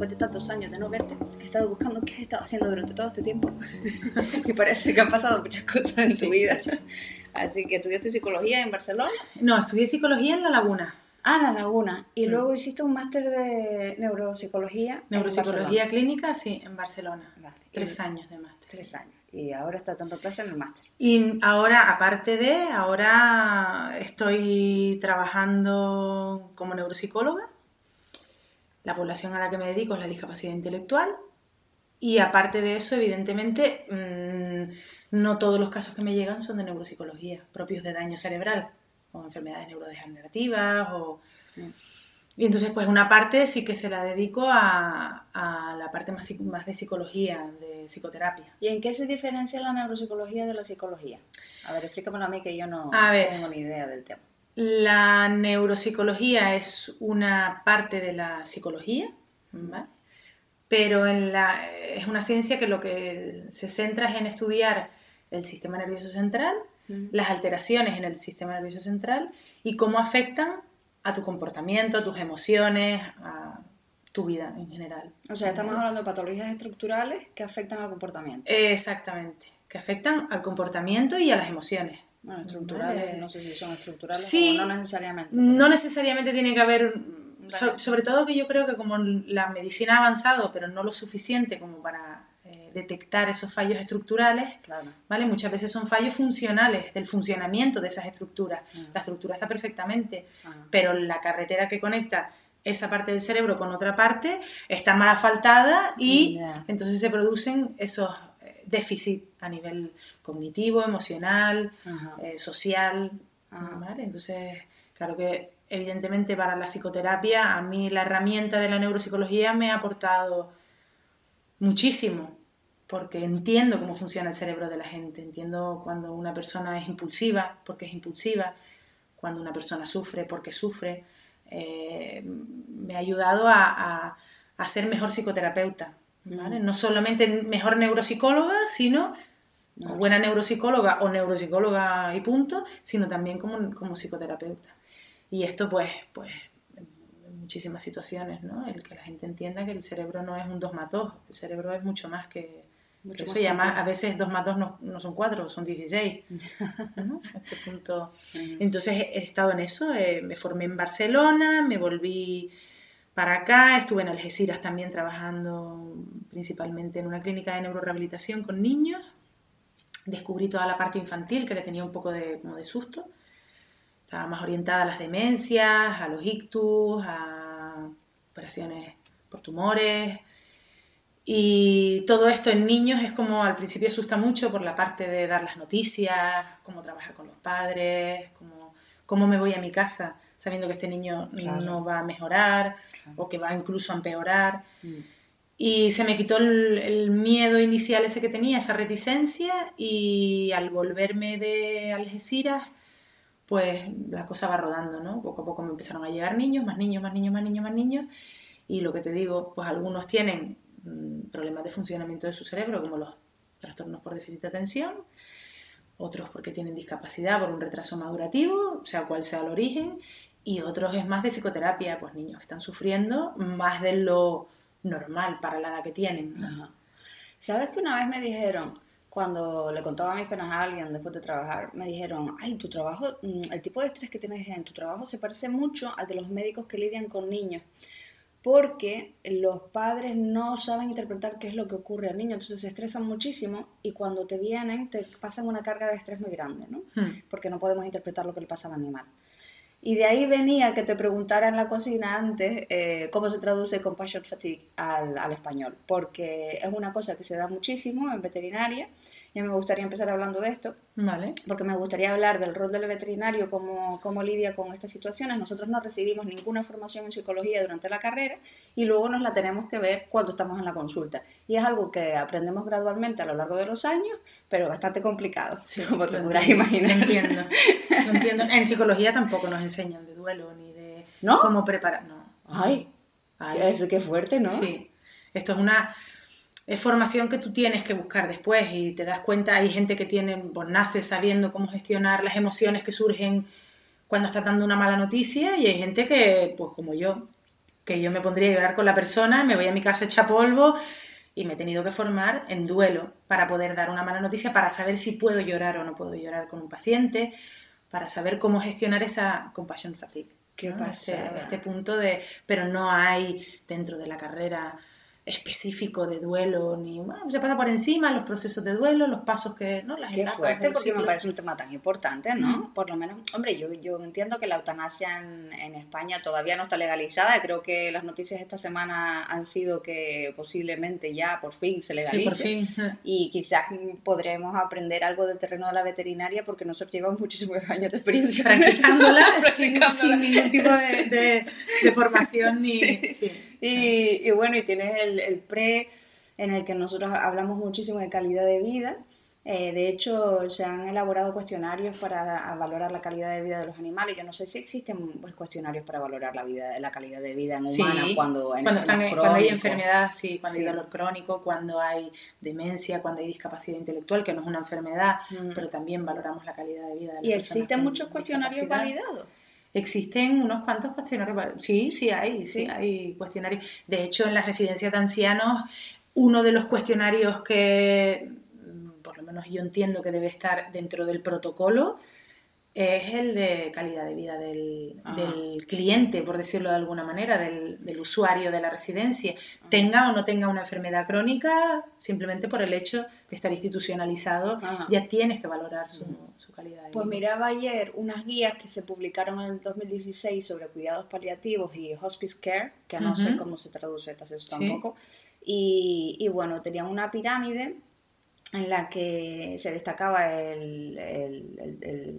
después de tantos años de no verte, he estado buscando qué has estado haciendo durante todo este tiempo. y parece que han pasado muchas cosas en tu vida. Así que estudiaste psicología en Barcelona. No, estudié psicología en La Laguna. Ah, La Laguna. Y luego hiciste un máster de neuropsicología. Neuropsicología clínica, sí, en Barcelona. Tres años de máster. Tres años. Y ahora está dando clase en el máster. Y ahora, aparte de, ahora estoy trabajando como neuropsicóloga. La población a la que me dedico es la discapacidad intelectual. Y aparte de eso, evidentemente, mm, no todos los casos que me llegan son de neuropsicología, propios de daño cerebral o enfermedades neurodegenerativas o... Y entonces, pues una parte sí que se la dedico a, la parte más, más de psicología, de psicoterapia. ¿Y en qué se diferencia la neuropsicología de la psicología? A ver, explícamelo a mí que yo no tengo ni idea del tema. La neuropsicología es una parte de la psicología, pero en la, es una ciencia que lo que se centra es en estudiar el sistema nervioso central, las alteraciones en el sistema nervioso central y cómo afectan a tu comportamiento, a tus emociones, a tu vida en general. O sea, estamos hablando de patologías estructurales que afectan al comportamiento. Exactamente, que afectan al comportamiento y a las emociones. Bueno, estructurales, no sé si son estructurales o no necesariamente. No necesariamente tiene que haber, sobre todo que yo creo que como la medicina ha avanzado, pero no lo suficiente como para detectar esos fallos estructurales, ¿vale? Muchas veces son fallos funcionales del funcionamiento de esas estructuras. Ah. La estructura está perfectamente, ah. pero la carretera que conecta esa parte del cerebro con otra parte está mal asfaltada y entonces se producen esos eh, déficits a nivel cognitivo, emocional, eh, social, ¿vale? Entonces, claro que evidentemente para la psicoterapia a mí la herramienta de la neuropsicología me ha aportado muchísimo, porque entiendo cómo funciona el cerebro de la gente, entiendo cuando una persona es impulsiva, porque es impulsiva, cuando una persona sufre, porque sufre. Eh, me ha ayudado a, ser mejor psicoterapeuta, No solamente mejor neuropsicóloga, sino buena neuropsicóloga o neuropsicóloga y punto, sino también como, como psicoterapeuta. Y esto pues, pues en muchísimas situaciones, ¿no? El que la gente entienda que el cerebro no es un 2 más 2, el cerebro es mucho más que, eso ya más, a veces 2 más 2 no, no, son 4, son 16. este punto. Entonces he estado en eso, eh, me formé en Barcelona, me volví para acá, estuve en Algeciras también trabajando principalmente en una clínica de neurorehabilitación con niños. Descubrí toda la parte infantil que le tenía un poco de, como de susto. Estaba más orientada a las demencias, a los ictus, a operaciones por tumores, y todo esto en niños es como al principio asusta mucho por la parte de dar las noticias, cómo trabajar con los padres, cómo, cómo me voy a mi casa sabiendo que este niño no va a mejorar o que va incluso a empeorar. Mm. Y se me quitó el, miedo inicial ese que tenía, esa reticencia, y al volverme de Algeciras, pues la cosa va rodando, ¿no? Poco a poco me empezaron a llegar niños, más niños, más niños, más niños, más niños, y lo que te digo, pues algunos tienen Mm, problemas de funcionamiento de su cerebro, como los trastornos por déficit de atención, otros porque tienen discapacidad por un retraso madurativo, sea cual sea el origen, y otros es más de psicoterapia, pues niños que están sufriendo más de lo normal para la edad que tienen. ¿Sabes que una vez me dijeron, cuando le contaba mis penas a alguien después de trabajar, me dijeron, ay, tu trabajo, mm, el tipo de estrés que tienes en tu trabajo se parece mucho al de los médicos que lidian con niños porque los padres no saben interpretar qué es lo que ocurre al niño, entonces se estresan muchísimo y cuando te vienen te pasan una carga de estrés muy grande, ¿no? Hmm. Porque no podemos interpretar lo que le pasa al animal. Y de ahí venía que te preguntara en la cocina antes eh, cómo se traduce compassion fatigue al, al, español, porque es una cosa que se da muchísimo en veterinaria y me gustaría empezar hablando de esto, vale. porque me gustaría hablar del rol del veterinario, cómo, cómo lidia con estas situaciones. Nosotros no recibimos ninguna formación en psicología durante la carrera y luego nos la tenemos que ver cuando estamos en la consulta. Y es algo que aprendemos gradualmente a lo largo de los años, pero bastante complicado, como te podrás imaginar. entiendo, entiendo. En psicología tampoco nos enseñan de duelo ni de ¿No? cómo preparar. No. Ay, Ay. Qué, fuerte, ¿no? Sí. Esto es una es formación que tú tienes que buscar después y te das cuenta, hay gente que tiene, pues nace sabiendo cómo gestionar las emociones que surgen cuando está dando una mala noticia y hay gente que, pues como yo, que yo me pondría a llorar con la persona, me voy a mi casa hecha polvo y me he tenido que formar en duelo para poder dar una mala noticia, para saber si puedo llorar o no puedo llorar con un paciente, para saber cómo gestionar esa compasión fatigue. ¿Qué pasa? Este, este punto de, pero no hay dentro de la carrera específico de duelo, ni bueno, se pasa por encima los procesos de duelo, los pasos que, ¿no? Las Qué fuerte, porque me parece un tema tan importante, ¿no? Por lo menos, hombre, yo, yo entiendo que la eutanasia en, en, España todavía no está legalizada, creo que las noticias esta semana han sido que posiblemente ya por fin se legalice. Y quizás podremos aprender algo del terreno de la veterinaria porque nosotros llevamos muchísimos años de experiencia practicándola, sin, ningún tipo de, de, formación ni... Sí. Y, y, bueno, y tienes el, el, pre en el que nosotros hablamos muchísimo de calidad de vida. Eh, de hecho, se han elaborado cuestionarios para valorar la calidad de vida de los animales. Yo no sé si existen pues, cuestionarios para valorar la vida, la calidad de vida en humana cuando, cuando, están, cuando hay enfermedad, sí, cuando hay dolor crónico, cuando hay demencia, cuando hay discapacidad intelectual, que no es una enfermedad, mm. pero también valoramos la calidad de vida. De ¿Y existen muchos cuestionarios validados? Existen unos cuantos cuestionarios. Sí, sí hay, sí, hay cuestionarios. De hecho, en las residencias de ancianos, uno de los cuestionarios que, mm, por lo menos yo entiendo que debe estar dentro del protocolo, es el de calidad de vida del, cliente, por decirlo de alguna manera, del, usuario de la residencia, tenga o no tenga una enfermedad crónica, simplemente por el hecho de estar institucionalizado, ya tienes que valorar su, calidad de vida. Pues miraba ayer unas guías que se publicaron en el 2016 sobre cuidados paliativos y hospice care, que no sé cómo se traduce eso tampoco, y, y bueno, tenían una pirámide en la que se destacaba el,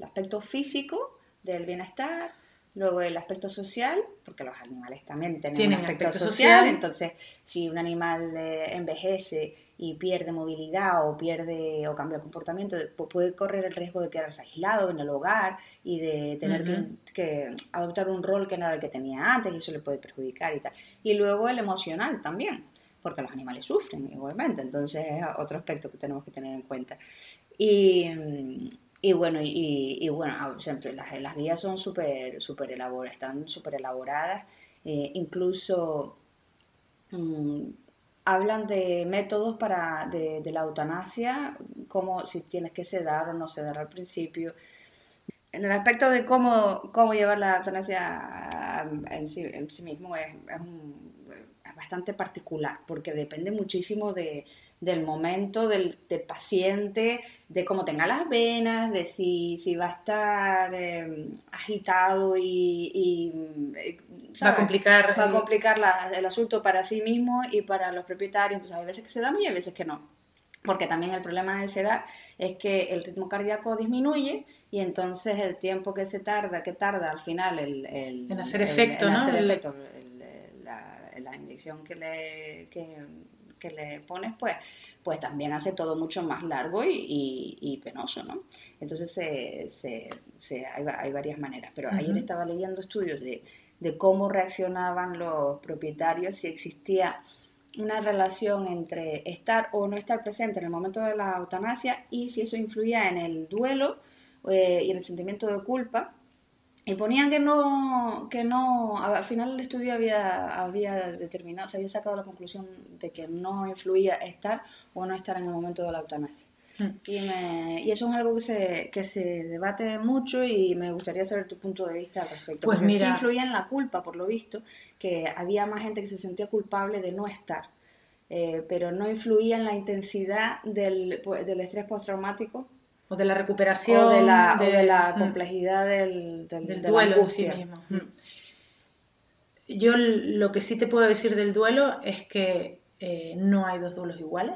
aspecto físico del bienestar, luego el aspecto social, porque los animales también tienen, un aspecto, social, entonces si un animal eh, envejece y pierde movilidad o pierde o cambia comportamiento, puede correr el riesgo de quedarse aislado en el hogar y de tener que, que, adoptar un rol que no era el que tenía antes y eso le puede perjudicar y tal. Y luego el emocional también porque los animales sufren igualmente, entonces es otro aspecto que tenemos que tener en cuenta. Y, y bueno, y, bueno, ah, siempre las, las guías son súper super elaboradas, están súper elaboradas, eh, incluso mm, hablan de métodos para, de, la eutanasia, como si tienes que sedar o no sedar al principio. En el aspecto de cómo, cómo llevar la eutanasia en sí, en sí mismo es, es bastante particular, porque depende muchísimo de, del momento del, paciente, de cómo tenga las venas, de si, si va a estar em, agitado y, eh, va a complicar, va a complicar el asunto para sí mismo y para los propietarios. Entonces hay veces que se da y hay veces que no. Porque también el problema de esa edad es que el ritmo cardíaco disminuye y entonces el tiempo que se tarda, que tarda al final el, en hacer efecto, ¿no? Hacer efecto, la inyección que le, que, le pones, pues, pues también hace todo mucho más largo y, penoso, ¿no? Entonces se, hay, varias maneras, pero ayer estaba leyendo estudios de, cómo reaccionaban los propietarios, si existía una relación entre estar o no estar presente en el momento de la eutanasia y si eso influía en el duelo eh, y en el sentimiento de culpa y ponían que no, que no, al final el estudio había, había determinado, se había sacado la conclusión de que no influía estar o no estar en el momento de la eutanasia. Mm. Y, me, y, eso es algo que se, que se debate mucho y me gustaría saber tu punto de vista al respecto. Pues Porque sí influía en la culpa, por lo visto, que había más gente que se sentía culpable de no estar, eh, pero no influía en la intensidad del, del estrés postraumático o de la recuperación. O de la, de, la mm. complejidad del, del, duelo en sí mismo. Mm. Yo lo que sí te puedo decir del duelo es que eh, no hay dos duelos iguales,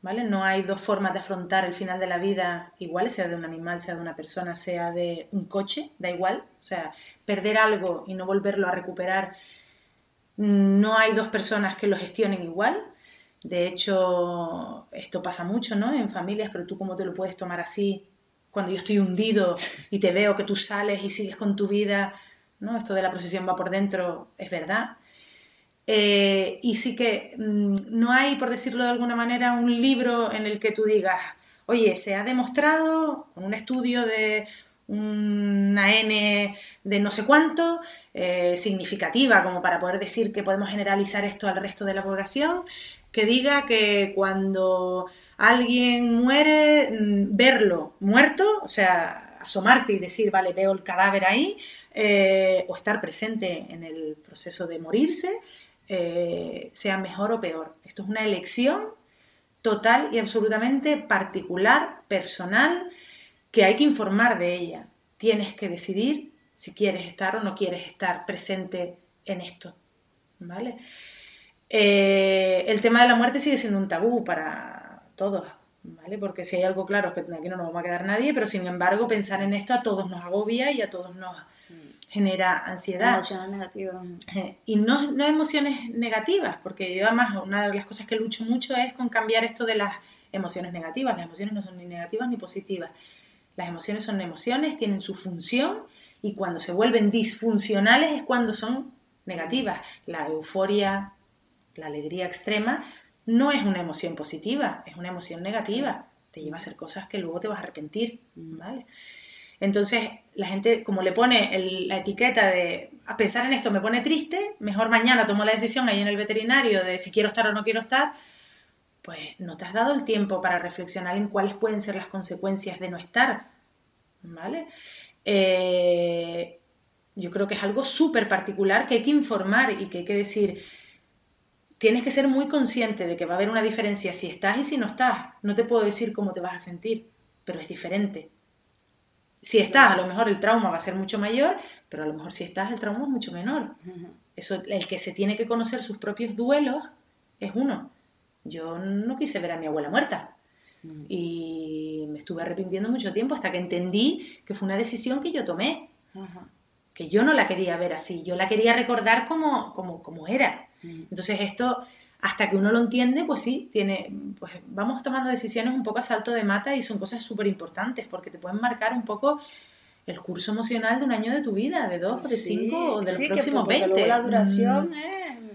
¿vale? No hay dos formas de afrontar el final de la vida iguales, sea de un animal, sea de una persona, sea de un coche, da igual. O sea, perder algo y no volverlo a recuperar, no hay dos personas que lo gestionen igual. De hecho, esto pasa mucho, ¿no? En familias, pero tú cómo te lo puedes tomar así cuando yo estoy hundido y te veo que tú sales y sigues con tu vida, ¿no? Esto de la procesión va por dentro, es verdad. Eh, y sí que mm, no hay, por decirlo de alguna manera, un libro en el que tú digas, oye, se ha demostrado con un estudio de una N de no sé cuánto, eh, significativa, como para poder decir que podemos generalizar esto al resto de la población, que diga que cuando alguien muere, mm, verlo muerto, o sea, asomarte y decir, vale, veo el cadáver ahí, eh, o estar presente en el proceso de morirse, eh, sea mejor o peor. Esto es una elección total y absolutamente particular, personal, que hay que informar de ella. Tienes que decidir si quieres estar o no quieres estar presente en esto. ¿Vale? Eh, el tema de la muerte sigue siendo un tabú para todos, ¿vale? Porque si hay algo claro es que aquí no nos va a quedar nadie, pero sin embargo pensar en esto a todos nos agobia y a todos nos genera ansiedad. Emociones negativas. Eh, y no, no emociones negativas, porque yo además una de las cosas que lucho mucho es con cambiar esto de las emociones negativas. Las emociones no son ni negativas ni positivas. Las emociones son emociones, tienen su función y cuando se vuelven disfuncionales es cuando son negativas. La euforia, la alegría extrema, no es una emoción positiva, es una emoción negativa. Te lleva a hacer cosas que luego te vas a arrepentir, ¿vale? Entonces, la gente, como le pone la etiqueta de a pensar en esto me pone triste, mejor mañana tomo la decisión ahí en el veterinario de si quiero estar o no quiero estar, pues no te has dado el tiempo para reflexionar en cuáles pueden ser las consecuencias de no estar, ¿vale? Eh, yo creo que es algo súper particular que hay que informar y que hay que decir, tienes que ser muy consciente de que va a haber una diferencia si estás y si no estás. No te puedo decir cómo te vas a sentir, pero es diferente. Si estás, a lo mejor el trauma va a ser mucho mayor, pero a lo mejor si estás, el trauma es mucho menor. Eso, el que se tiene que conocer sus propios duelos es uno. Yo no quise ver a mi abuela muerta. Mm. Y me estuve arrepintiendo mucho tiempo hasta que entendí que fue una decisión que yo tomé. Que yo no la quería ver así, yo la quería recordar como, como, como era. Entonces esto, hasta que uno lo entiende, pues sí, tiene, pues vamos tomando decisiones un poco a salto de mata y son cosas súper importantes porque te pueden marcar un poco el curso emocional de un año de tu vida, de dos, de cinco o de los próximos veinte. La duración mm. es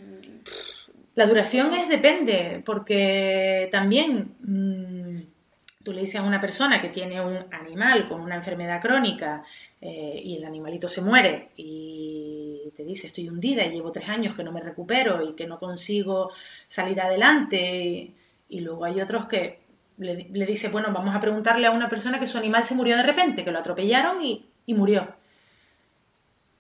la duración es depende, porque también mm, tú le dices a una persona que tiene un animal con una enfermedad crónica eh, y el animalito se muere y te dice estoy hundida y llevo tres años que no me recupero y que no consigo salir adelante y, luego hay otros que le, le, dice bueno vamos a preguntarle a una persona que su animal se murió de repente, que lo atropellaron y, y murió.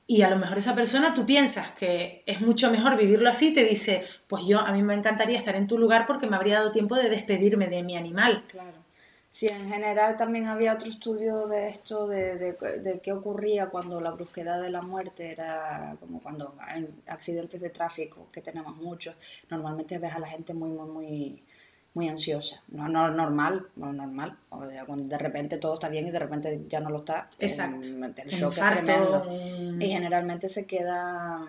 Y a lo mejor esa persona tú piensas que es mucho mejor vivirlo así, te dice, pues yo a mí me encantaría estar en tu lugar porque me habría dado tiempo de despedirme de mi animal. Claro. Sí, en general también había otro estudio de esto, de, de, de qué ocurría cuando la brusquedad de la muerte era como cuando en accidentes de tráfico, que tenemos muchos, normalmente ves a la gente muy, muy, muy muy ansiosa. No, no normal, no normal. Cuando de repente todo está bien y de repente ya no lo está. Exacto. El shock es tremendo. Y generalmente se queda,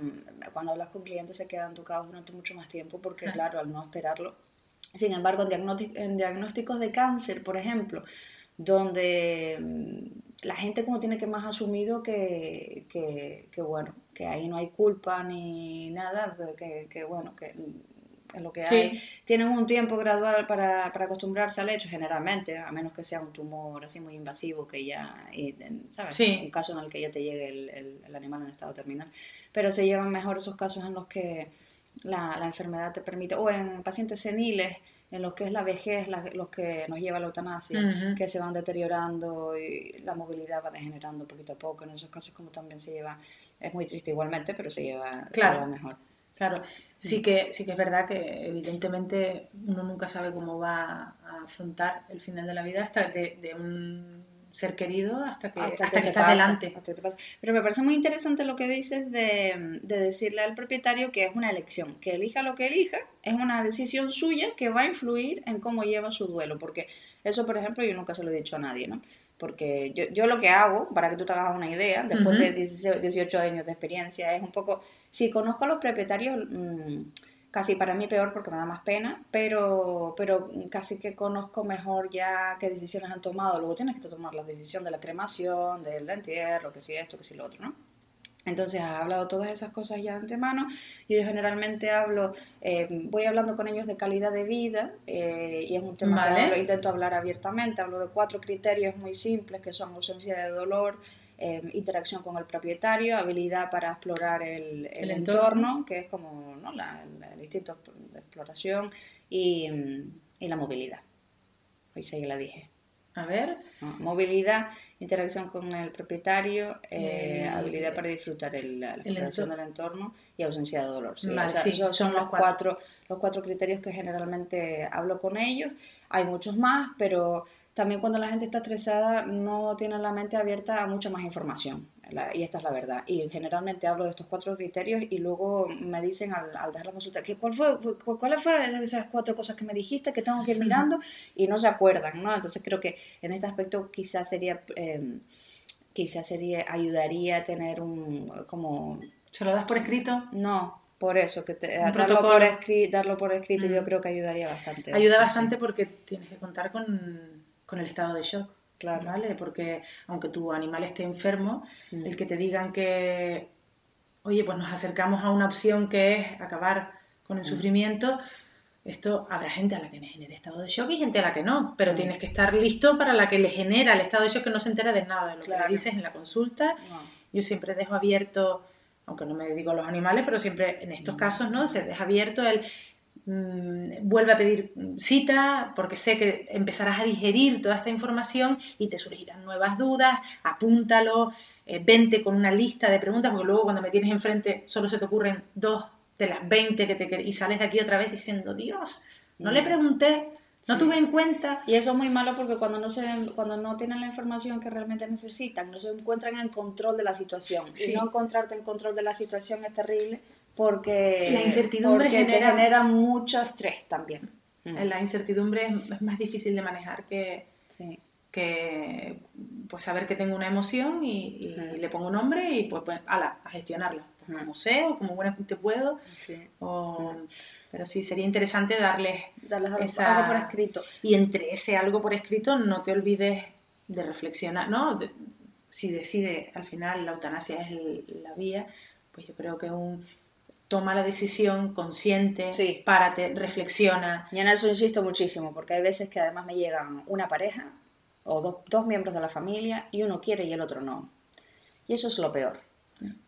cuando hablas con clientes se quedan tocados durante mucho más tiempo porque, claro, al no esperarlo. Sin embargo, en, diagnósticos de cáncer, por ejemplo, donde mm, la gente como tiene que más asumido que, que, que bueno, que ahí no hay culpa ni nada, que, que bueno, que es lo que hay. Tienen un tiempo gradual para, para, acostumbrarse al hecho, generalmente, a menos que sea un tumor así muy invasivo, que ya, ¿sabes? Un caso en el que ya te llegue el, el, animal en estado terminal. Pero se llevan mejor esos casos en los que la, la enfermedad te permite, o en pacientes seniles, en los que es la vejez, los que nos lleva a la eutanasia, que se van deteriorando y la movilidad va degenerando poquito a poco. En esos casos como también se lleva, es muy triste igualmente, pero se lleva, claro. mejor. Claro, sí que, sí que es verdad que evidentemente uno nunca sabe cómo va a afrontar el final de la vida hasta de, un ser querido hasta que, hasta, que, estás delante. Pero me parece muy interesante lo que dices de, de, decirle al propietario que es una elección, que elija lo que elija, es una decisión suya que va a influir en cómo lleva su duelo, porque eso, por ejemplo, yo nunca se lo he dicho a nadie, ¿no? Porque yo, yo lo que hago, para que tú te hagas una idea, después de 18 años de experiencia, es un poco si conozco a los propietarios, mm, casi para mí peor porque me da más pena, pero, pero casi que conozco mejor ya qué decisiones han tomado. Luego tienes que tomar la decisión de la cremación, del entierro, que si esto, que si lo otro, ¿no? Entonces has hablado todas esas cosas ya de antemano. Yo generalmente hablo, eh, voy hablando con ellos de calidad de vida eh, y es un tema que intento hablar abiertamente. Hablo de cuatro criterios muy simples que son ausencia de dolor, eh, interacción con el propietario, habilidad para explorar el, entorno, que es como ¿no? el, instinto de exploración y, y la movilidad. Hoy sí la dije. A ver. movilidad, interacción con el propietario, eh, habilidad para disfrutar el, la exploración del entorno y ausencia de dolor. Sí, esos son los cuatro. los cuatro criterios que generalmente hablo con ellos. Hay muchos más, pero también cuando la gente está estresada no tiene la mente abierta a mucha más información y esta es la verdad. Y generalmente hablo de estos cuatro criterios y luego me dicen al, al dar la consulta, ¿qué, cuál fue, ¿cuáles fueron esas cuatro cosas que me dijiste que tengo que ir mirando? Y no se acuerdan, ¿no? Entonces creo que en este aspecto quizás sería, eh, quizás sería, ayudaría a tener un, como... ¿Se lo das por escrito? No, por eso, que te, darlo, por darlo por escrito yo creo que ayudaría bastante. Ayuda bastante porque tienes que contar con, con el estado de shock Claro. ¿Vale? Porque aunque tu animal esté enfermo, mm. el que te digan que, oye, pues nos acercamos a una opción que es acabar con el mm. sufrimiento, esto habrá gente a la que le genere estado de shock y gente a la que no, pero mm. tienes que estar listo para la que le genera el estado de shock que no se entera de nada de lo que le dices en la consulta. Yo siempre dejo abierto, aunque no me dedico a los animales, pero siempre en estos casos, ¿no? Se deja abierto el vuelve a pedir cita porque sé que empezarás a digerir toda esta información y te surgirán nuevas dudas, apúntalo, eh, vente con una lista de preguntas porque luego cuando me tienes enfrente solo se te ocurren dos de las 20 que te y sales de aquí otra vez diciendo, Dios, no le mm. pregunté, no tuve en cuenta. Y eso es muy malo porque cuando no, se, cuando no tienen la información que realmente necesitan, no se encuentran en control de la situación. Y no encontrarte en control de la situación es terrible porque, la incertidumbre genera, mucho estrés también. Mm. La incertidumbre es, más difícil de manejar que, que pues saber que tengo una emoción y, mm. le pongo un nombre y pues, pues ala, a gestionarla. Pues, como sé o como buenamente puedo. Pero sí, sería interesante darles, algo por escrito. Y entre ese algo por escrito no te olvides de reflexionar, ¿no? si decide al final la eutanasia es la vía, pues yo creo que un toma la decisión consciente, para párate, reflexiona. Y en eso insisto muchísimo, porque hay veces que además me llegan una pareja o dos, miembros de la familia y uno quiere y el otro no. Y eso es lo peor.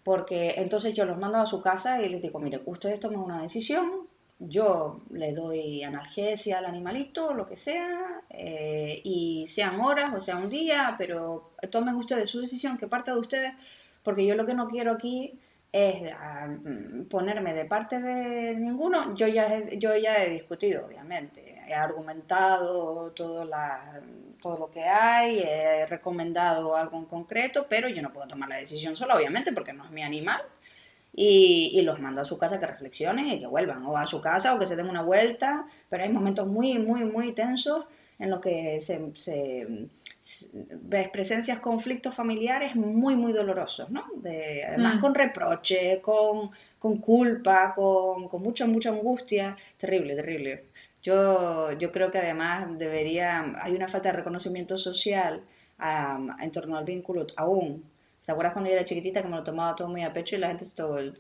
Porque entonces yo los mando a su casa y les digo, mire, ustedes toman una decisión, yo le doy analgesia al animalito, lo que sea, eh, y sean horas o sea un día, pero tomen ustedes su decisión, que parte de ustedes, porque yo lo que no quiero aquí es ah, mm, ponerme de parte de ninguno, yo ya, he, yo ya he discutido, obviamente, he argumentado todo, la, todo lo que hay, he recomendado algo en concreto, pero yo no puedo tomar la decisión sola, obviamente, porque no es mi animal. Y, y, los mando a su casa que reflexionen y que vuelvan, o a su casa o que se den una vuelta, pero hay momentos muy, muy, muy tensos en los que se, se ves presencias conflictos familiares muy, muy dolorosos, ¿no? De, además mm. con reproche, con, con culpa, con, con mucha, mucha angustia. Terrible, terrible. Yo, yo creo que además debería, hay una falta de reconocimiento social en torno al vínculo aún. ¿Te acuerdas cuando yo era chiquitita que me lo tomaba todo muy a pecho y la gente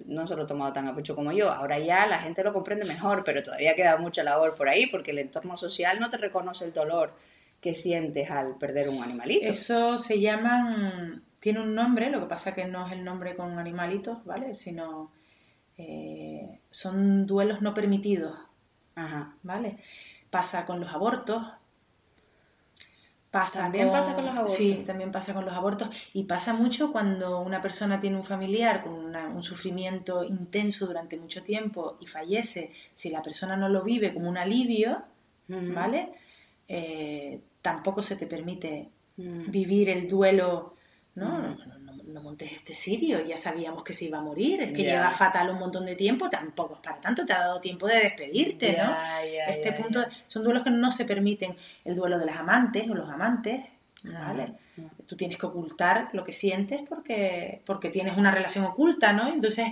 no se lo tomaba tan a pecho como yo? Ahora ya la gente lo comprende mejor, pero todavía queda mucha labor por ahí porque el entorno social no te reconoce el dolor que sientes al perder un animalito. Eso se llama, tiene un nombre, lo que pasa que no es el nombre con animalitos, ¿vale? Sino eh, son duelos no permitidos, Ajá. ¿vale? Pasa con los abortos. Pasa también pasa con los abortos. Sí, también pasa con los abortos. Y pasa mucho cuando una persona tiene un familiar con un sufrimiento intenso durante mucho tiempo y fallece. Si la persona no lo vive como un alivio, ¿vale? Eh, tampoco se te permite mm. vivir el duelo, ¿no? Mm. No, no, no, montes este sirio, ya sabíamos que se iba a morir, es que lleva fatal un montón de tiempo, tampoco para tanto te ha dado tiempo de despedirte, ¿no? este punto, son duelos que no se permiten, el duelo de las amantes o los amantes, ¿vale? Tú tienes que ocultar lo que sientes porque, porque tienes una relación oculta, ¿no? Entonces,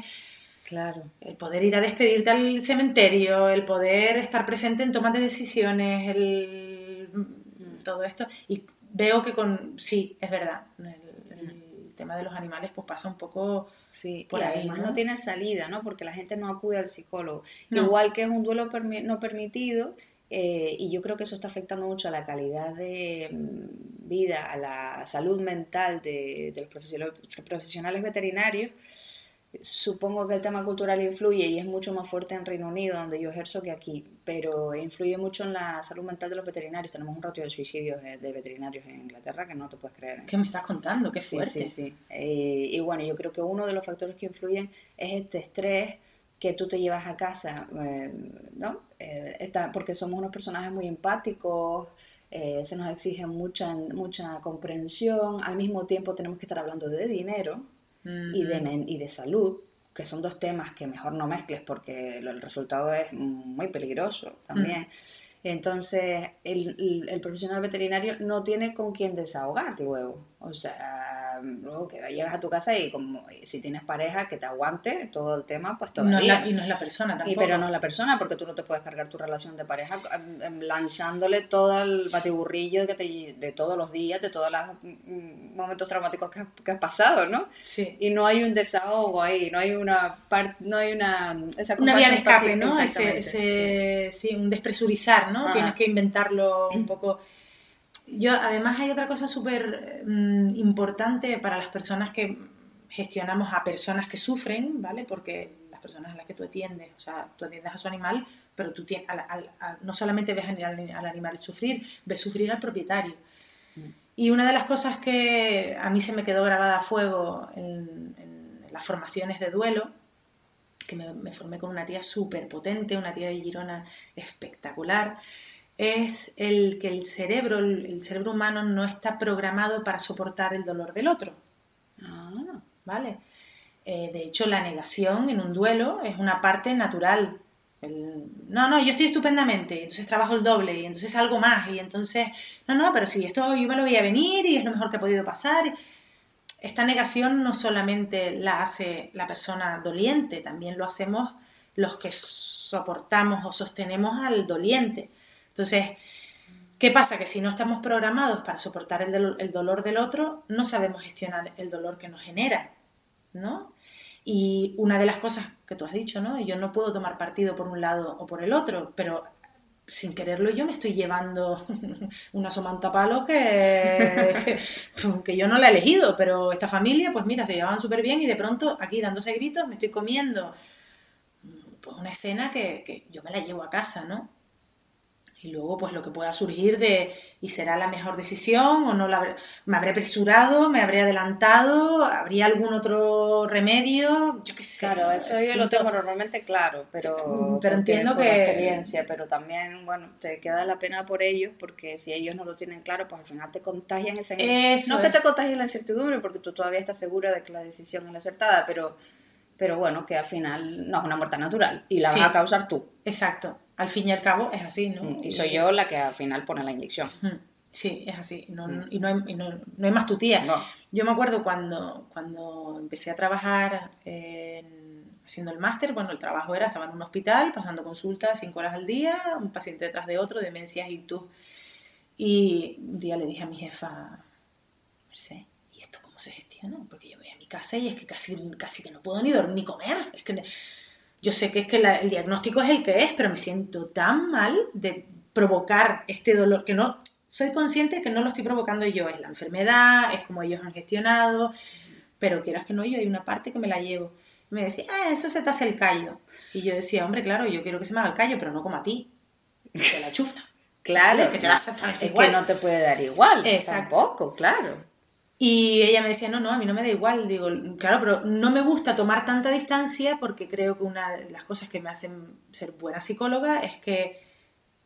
Claro. El poder ir a despedirte al cementerio, el poder estar presente en tomas de decisiones, el todo esto. Y veo que con, sí, es verdad, el tema de los animales pues pasa un poco sí, por ahí. Además ¿no? tiene salida, ¿no? Porque la gente no acude al psicólogo. Igual que es un duelo no permitido, eh, y yo creo que eso está afectando mucho a la calidad de mm, vida, a la salud mental de, de los profesionales veterinarios Supongo que el tema cultural influye y es mucho más fuerte en Reino Unido, donde yo ejerzo, que aquí, pero influye mucho en la salud mental de los veterinarios. Tenemos un ratio de suicidios de veterinarios en Inglaterra que no te puedes creer. ¿Qué me estás contando? Qué fuerte. Sí, sí, eh, y bueno, yo creo que uno de los factores que influyen es este estrés que tú te llevas a casa, eh, ¿no? Eh, está, porque somos unos personajes muy empáticos, se nos exige mucha, mucha comprensión, al mismo tiempo tenemos que estar hablando de dinero y, de, y de salud, que son dos temas que mejor no mezcles porque el resultado es muy peligroso también. Entonces, el, el, profesional veterinario no tiene con quién desahogar luego. O sea, luego que llegas a tu casa y como si tienes pareja que te aguante todo el tema, pues todavía. y no es la persona tampoco. pero no es la persona porque tú no te puedes cargar tu relación de pareja lanzándole todo el batiburrillo que te, de todos los días, de todos los mm, momentos traumáticos que has, que has pasado, ¿no? Sí. Y no hay un desahogo ahí, no hay una parte, no hay una... Esa una vía de escape, ¿no? Ese, ese, sí. un despresurizar, ¿no? Tienes que inventarlo un poco yo, además hay otra cosa súper mm, importante para las personas que gestionamos a personas que sufren, ¿vale? Porque las personas a las que tú atiendes, o sea, tú atiendes a su animal, pero tú no solamente ves al, al, animal sufrir, ves sufrir al propietario. Mm. Y una de las cosas que a mí se me quedó grabada a fuego en, las formaciones de duelo, que me, me formé con una tía súper potente, una tía de Girona espectacular, es el que el cerebro, el cerebro humano no está programado para soportar el dolor del otro. Ah. ¿Vale? Eh, de hecho, la negación en un duelo es una parte natural. no, no, yo estoy estupendamente, entonces trabajo el doble y entonces algo más y entonces, no, no, pero si esto yo me lo voy a venir y es lo mejor que ha podido pasar. Esta negación no solamente la hace la persona doliente, también lo hacemos los que soportamos o sostenemos al doliente. Entonces, ¿qué pasa? Que si no estamos programados para soportar el, dolor del otro, no sabemos gestionar el dolor que nos genera, ¿no? Y una de las cosas que tú has dicho, ¿no? Yo no puedo tomar partido por un lado o por el otro, pero sin quererlo yo me estoy llevando una somantapalo que, que yo no la he elegido, pero esta familia, pues mira, se llevaban súper bien y de pronto aquí dándose gritos me estoy comiendo pues una escena que, que yo me la llevo a casa, ¿no? Y luego pues lo que pueda surgir de y será la mejor decisión o no la me habré apresurado, me habré adelantado, habría algún otro remedio, yo qué sé. Claro, eso yo lo tengo normalmente claro, pero, pero entiendo que experiencia, pero también bueno, te queda la pena por ellos porque si ellos no lo tienen claro, pues al final te contagian ese no que te contagien la incertidumbre porque tú todavía estás segura de que la decisión es la acertada, pero pero bueno, que al final no es una muerte natural y la vas a causar tú. Exacto al fin y al cabo es así, ¿no? Mm, y soy yo la que al final pone la inyección. Sí, es así. No, mm. Y, no hay, no, no hay, más tu tía. Yo me acuerdo cuando, cuando empecé a trabajar haciendo el máster, bueno, el trabajo era, estaba en un hospital, pasando consultas cinco horas al día, un paciente detrás de otro, demencias y tú. Y un día le dije a mi jefa, Merced, ¿y esto cómo se gestiona? Porque yo voy a mi casa y es que casi, casi que no puedo ni dormir ni comer. Es que yo sé que es que el diagnóstico es el que es, pero me siento tan mal de provocar este dolor que no soy consciente de que no lo estoy provocando yo, es la enfermedad, es como ellos han gestionado, pero quieras que no, yo hay una parte que me la llevo. me decía, ah, eso se te hace el callo. Y yo decía, hombre, claro, yo quiero que se me haga el callo, pero no como a ti. Que la chufla. Claro, que te da exactamente es que no te puede dar igual, Exacto. tampoco, claro. Y ella me decía, no, no, a mí no me da igual. Digo, claro, pero no me gusta tomar tanta distancia porque creo que una de las cosas que me hacen ser buena psicóloga es que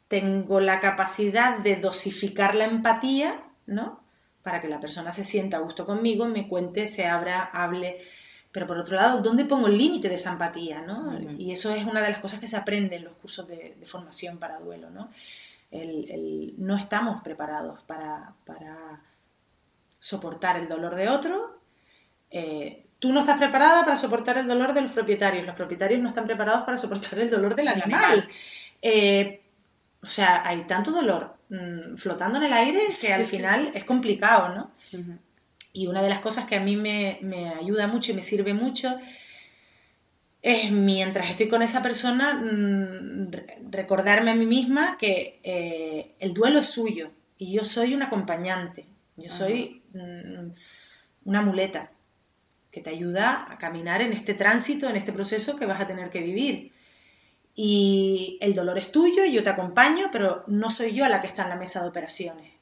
tengo la capacidad de dosificar la empatía, ¿no? Para que la persona se sienta a gusto conmigo, me cuente, se abra, hable. Pero por otro lado, ¿dónde pongo el límite de esa empatía, ¿no? Y eso es una de las cosas que se aprende en los cursos de, formación para duelo, ¿no? El, no estamos preparados para, para soportar el dolor de otro. Eh, tú no estás preparada para soportar el dolor de los propietarios. Los propietarios no están preparados para soportar el dolor del animal. Eh, o sea, hay tanto dolor mm, flotando en el aire que al final es complicado, ¿no? Y una de las cosas que a mí me, ayuda mucho y me sirve mucho es mientras estoy con esa persona mm, recordarme a mí misma que eh, el duelo es suyo y yo soy un acompañante, yo soy una muleta que te ayuda a caminar en este tránsito, en este proceso que vas a tener que vivir. Y el dolor es tuyo, y yo te acompaño, pero no soy yo la que está en la mesa de operaciones.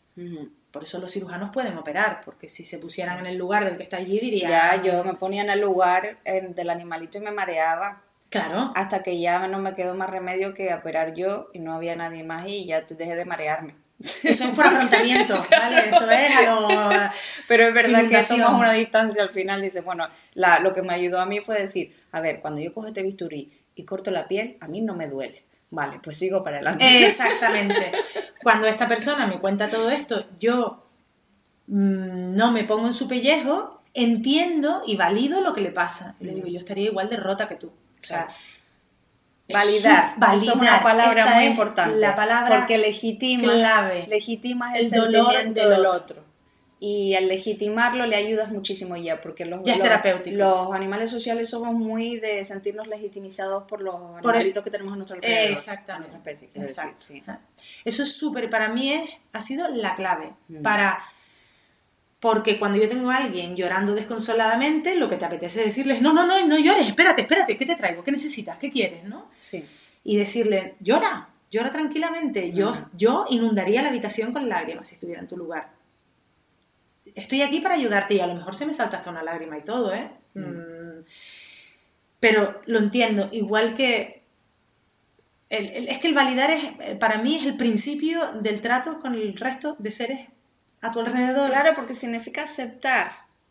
Por eso los cirujanos pueden operar, porque si se pusieran en el lugar del que está allí dirían... Ya, yo me ponía en el lugar del animalito y me mareaba. Claro. Hasta que ya no me quedó más remedio que operar yo y no había nadie más y ya dejé de marearme. Eso es un afrontamiento, ¿vale? Esto es a. Pero es verdad que tomas una distancia al final, dice, bueno, la, lo que me ayudó a mí fue decir, a ver, cuando yo cojo este bisturí y corto la piel, a mí no me duele. Vale, pues sigo para adelante. Exactamente. Cuando esta persona me cuenta todo esto, yo mm, no me pongo en su pellejo, entiendo y valido lo que le pasa. Y le digo, yo estaría igual de rota que tú. O sea, Validar. Validar. es una palabra muy importante. La palabra porque legitima, clave. legitima el, dolor del otro. Y al legitimarlo le ayudas muchísimo ya, porque los, ya los animales sociales somos muy de sentirnos legitimizados por los animalitos que tenemos a nuestro alrededor. Exactamente. especie, Exacto. Eso es súper, para mí es, ha sido la clave. Mm. Para porque cuando yo tengo a alguien llorando desconsoladamente, lo que te apetece decirles, no, no, no, no llores, espérate, espérate, ¿qué te traigo? ¿Qué necesitas? ¿Qué quieres? ¿no? Sí. Y decirle, llora, llora tranquilamente. Yo, yo inundaría la habitación con lágrimas si estuviera en tu lugar. Estoy aquí para ayudarte y a lo mejor se me salta hasta una lágrima y todo, ¿eh? Mm. Pero lo entiendo, igual que... es que el validar es, para mí es el principio del trato con el resto de seres a tu alrededor. Claro, porque significa aceptar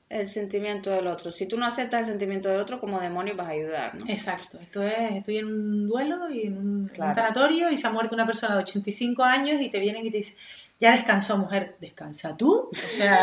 el sentimiento del otro. Si tú no aceptas el sentimiento del otro, como demonio vas a ayudar, ¿no? Exacto. Esto es, estoy en un duelo y en un, tanatorio y se ha muerto una persona de 85 años y te vienen y te dicen, ya descansó, mujer, descansa tú. O sea,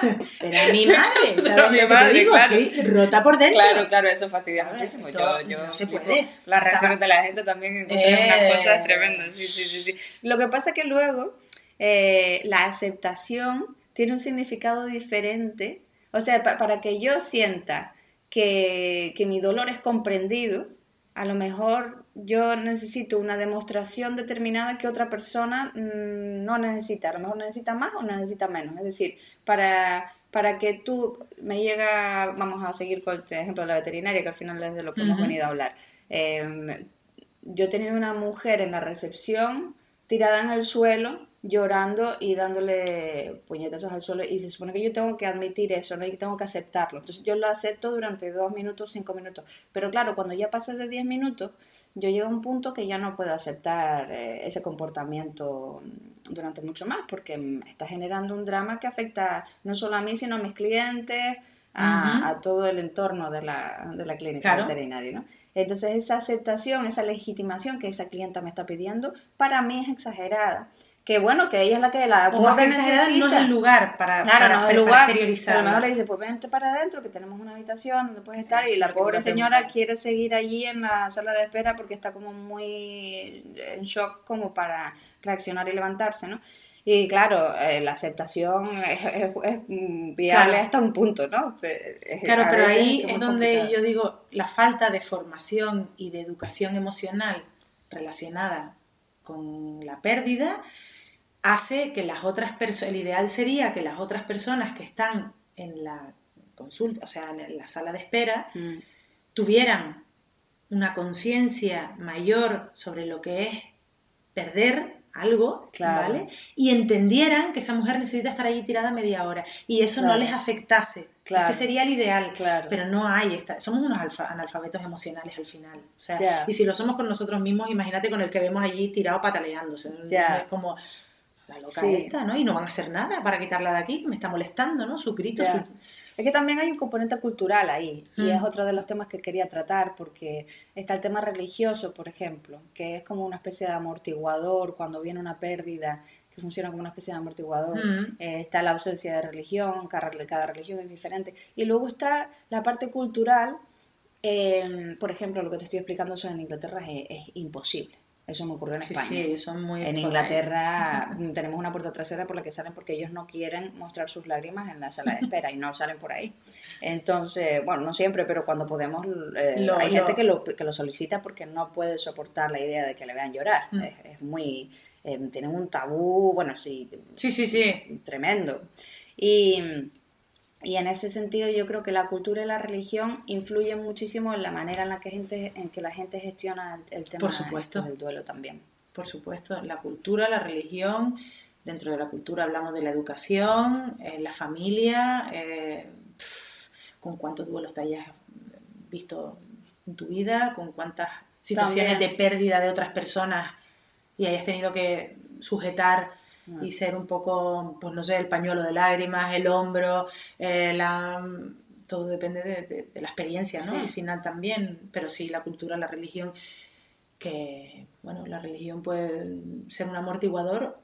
pero a mi madre, ¿sabes mi madre, digo? Claro. Estoy rota por dentro. Claro, claro, eso fastidia muchísimo. Yo, yo, no se puede. Las reacciones de la gente también encontré unas eh. cosas tremendas. Sí, sí, sí, sí. Lo que pasa es que luego eh, la aceptación tiene un significado diferente. O sea, para que yo sienta que, mi dolor es comprendido, a lo mejor yo necesito una demostración determinada que otra persona mm, no necesita. A lo mejor necesita más o necesita menos. Es decir, para, para que tú me llega, vamos a seguir con el ejemplo de la veterinaria, que al final es de lo que hemos venido a hablar. Em, yo he tenido una mujer en la recepción tirada en el suelo llorando y dándole puñetazos al suelo y se supone que yo tengo que admitir eso, ¿no? Y tengo que aceptarlo. Entonces yo lo acepto durante dos minutos, cinco minutos. Pero claro, cuando ya pasa de diez minutos, yo llego a un punto que ya no puedo aceptar eh, ese comportamiento durante mucho más porque está generando un drama que afecta no solo a mí, sino a mis clientes, a, todo el entorno de la, de la clínica veterinaria. ¿no? Entonces esa aceptación, esa legitimación que esa clienta me está pidiendo, para mí es exagerada que bueno, que ella es la que la pobre necesita. no es el lugar para, claro, no es el lugar, a lo mejor le dice, pues vente para adentro, que tenemos una habitación donde puedes estar, y la pobre señora quiere seguir allí en la sala de espera porque está como muy en shock como para reaccionar y levantarse, ¿no? Y claro, eh, la aceptación es, viable hasta un punto, ¿no? claro, pero ahí es, donde yo digo, la falta de formación y de educación emocional relacionada con la pérdida hace que las otras personas, el ideal sería que las otras personas que están en la consulta, o sea, en la sala de espera, mm. tuvieran una conciencia mayor sobre lo que es perder algo, ¿vale? Y entendieran que esa mujer necesita estar allí tirada media hora y eso no les afectase. Claro. Este sería el ideal, claro. pero no hay, esta, somos unos analfabetos emocionales al final. O sea, Y si lo somos con nosotros mismos, imagínate con el que vemos allí tirado pataleándose. Es como, la loca esta, ¿no? Y no van a hacer nada para quitarla de aquí, me está molestando, ¿no? Su grito, Es que también hay un componente cultural ahí, y es mm. otro de los temas que quería tratar, porque está el tema religioso, por ejemplo, que es como una especie de amortiguador cuando viene una pérdida, que funciona como una especie de amortiguador. Mm. Eh, está la ausencia de religión, cada, cada, religión es diferente. Y luego está la parte cultural, eh, por ejemplo, lo que te estoy explicando eso en Inglaterra es imposible Eso me ocurrió en España. Sí, son muy En Inglaterra tenemos una puerta trasera por la que salen porque ellos no quieren mostrar sus lágrimas en la sala de espera y no salen por ahí. Entonces, bueno, no siempre, pero cuando podemos, eh, hay gente que lo, que lo solicita porque no puede soportar la idea de que le vean llorar. Mm. Es, muy... Eh, tienen un tabú, bueno, sí. Sí, sí, sí. Tremendo. Y y en ese sentido yo creo que la cultura y la religión influyen muchísimo en la manera en la que, gente, en que la gente gestiona el, tema Por supuesto. del duelo también. Por supuesto, la cultura, la religión, dentro de la cultura hablamos de la educación, eh, la familia, eh, con cuántos duelos te hayas visto en tu vida, con cuántas situaciones de pérdida de otras personas y hayas tenido que sujetar y ser un poco, pues no sé, el pañuelo de lágrimas, el hombro, eh, la, todo depende de, la experiencia, ¿no? Al final también, pero sí, la cultura, la religión, que, bueno, la religión puede ser un amortiguador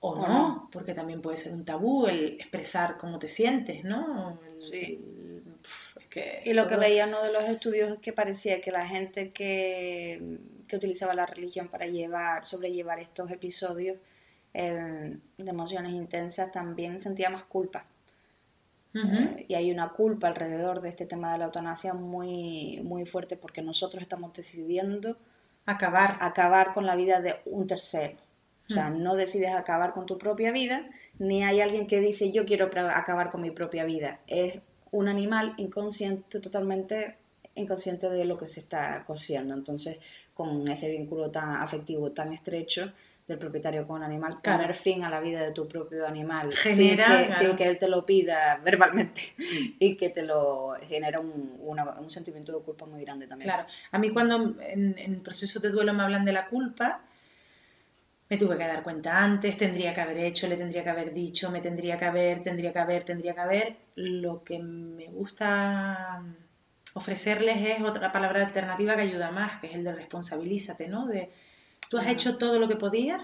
o no, porque también puede ser un tabú el expresar cómo te sientes, ¿no? sí. y lo que veía uno de los estudios es que parecía que la gente que, que utilizaba la religión para llevar, sobrellevar estos episodios eh, de emociones intensas, también sentía más culpa. Eh, y hay una culpa alrededor de este tema de la eutanasia muy, muy fuerte porque nosotros estamos decidiendo acabar, acabar con la vida de un tercero. O sea, no decides acabar con tu propia vida, ni hay alguien que dice yo quiero acabar con mi propia vida. Es un animal inconsciente, totalmente inconsciente de lo que se está cociendo. Entonces, con ese vínculo tan afectivo, tan estrecho, del propietario con un animal, poner fin a la vida de tu propio animal Genera, sin, que, él te lo pida verbalmente y que te lo genera un, un, sentimiento de culpa muy grande también. Claro, a mí cuando en, en procesos de duelo me hablan de la culpa, me tuve que dar cuenta antes, tendría que haber hecho, le tendría que haber dicho, me tendría que haber, tendría que haber, tendría que haber. Lo que me gusta ofrecerles es otra palabra alternativa que ayuda más, que es el de responsabilízate, ¿no? De, Tú has hecho todo lo que podías,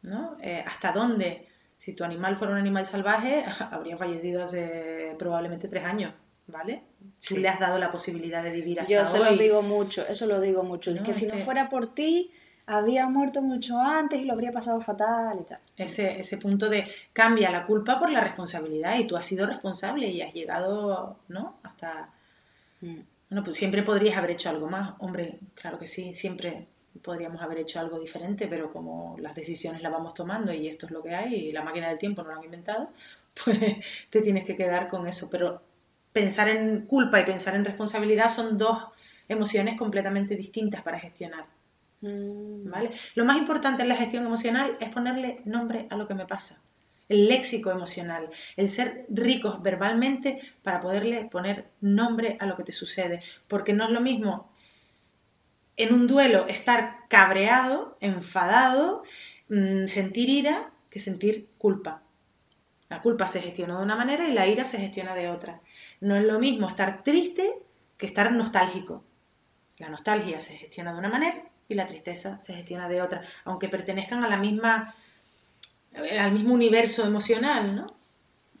¿no? Eh, ¿Hasta dónde? Si tu animal fuera un animal salvaje, habría fallecido hace probablemente tres años, ¿vale? Tú le has dado la posibilidad de vivir hasta Yo eso lo digo mucho, eso lo digo mucho. es que si no fuera por ti, habría muerto mucho antes y lo habría pasado fatal y tal. Ese, ese punto de cambia la culpa por la responsabilidad y tú has sido responsable y has llegado, ¿no? Hasta... Mm. Bueno, pues siempre podrías haber hecho algo más. Hombre, claro que sí, siempre podríamos haber hecho algo diferente, pero como las decisiones las vamos tomando y esto es lo que hay y la máquina del tiempo no lo han inventado, pues te tienes que quedar con eso. Pero pensar en culpa y pensar en responsabilidad son dos emociones completamente distintas para gestionar. Mm. ¿Vale? Lo más importante en la gestión emocional es ponerle nombre a lo que me pasa. El léxico emocional, el ser ricos verbalmente para poderle poner nombre a lo que te sucede. Porque no es lo mismo en un duelo estar cabreado, enfadado, mm, sentir ira que sentir culpa. La culpa se gestiona de una manera y la ira se gestiona de otra. No es lo mismo estar triste que estar nostálgico. La nostalgia se gestiona de una manera y la tristeza se gestiona de otra, aunque pertenezcan a la misma, al mismo universo emocional, ¿no?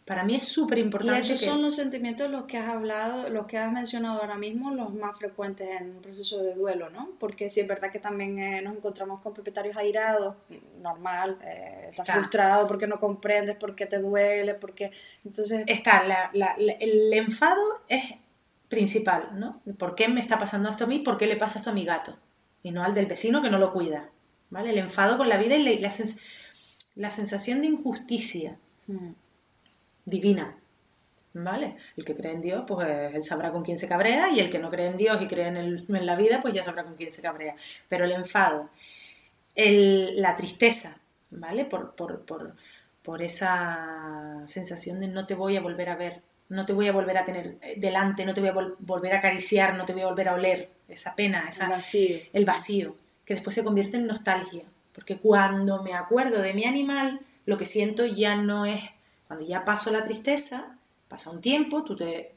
Para mí es súper importante. Y esos son los sentimientos los que has hablado, los que has mencionado ahora mismo, los más frecuentes en un proceso de duelo, ¿no? Porque sí es verdad que también eh, nos encontramos con propietarios airados, normal, eh, estás frustrado porque no comprendes, porque te duele, porque... Entonces... Está, el enfado es principal, ¿no? ¿Por qué me está pasando esto a mí? ¿Por qué le pasa esto a mi gato? Y no al del vecino que no lo cuida, ¿vale? El enfado con la vida y la, la, sensación de injusticia. Mm divina. ¿Vale? El que cree en Dios, pues él sabrá con quién se cabrea, y el que no cree en Dios y cree en, el, en la vida, pues ya sabrá con quién se cabrea. Pero el enfado, el, la tristeza, ¿vale? Por, por, por, por esa sensación de no te voy a volver a ver, no te voy a volver a tener delante, no te voy a volver a acariciar, no te voy a volver a oler, esa pena, esa, el vacío. el vacío, que después se convierte en nostalgia, porque cuando me acuerdo de mi animal, lo que siento ya no es cuando ya pasó la tristeza, pasa un tiempo, tú te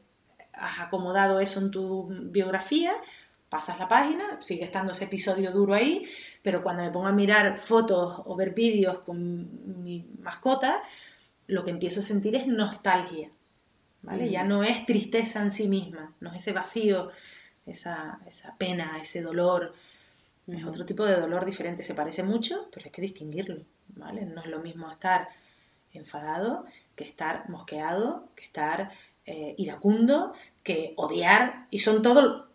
has acomodado eso en tu biografía, pasas la página, sigue estando ese episodio duro ahí, pero cuando me pongo a mirar fotos o ver vídeos con mi mascota, lo que empiezo a sentir es nostalgia, ¿vale? Ya no es tristeza en sí misma, no es ese vacío, esa, esa pena, ese dolor, Es otro tipo de dolor diferente. Se parece mucho, pero hay que distinguirlo, ¿vale? No es lo mismo estar enfadado que estar mosqueado, que estar eh, iracundo, que odiar. Y son todo...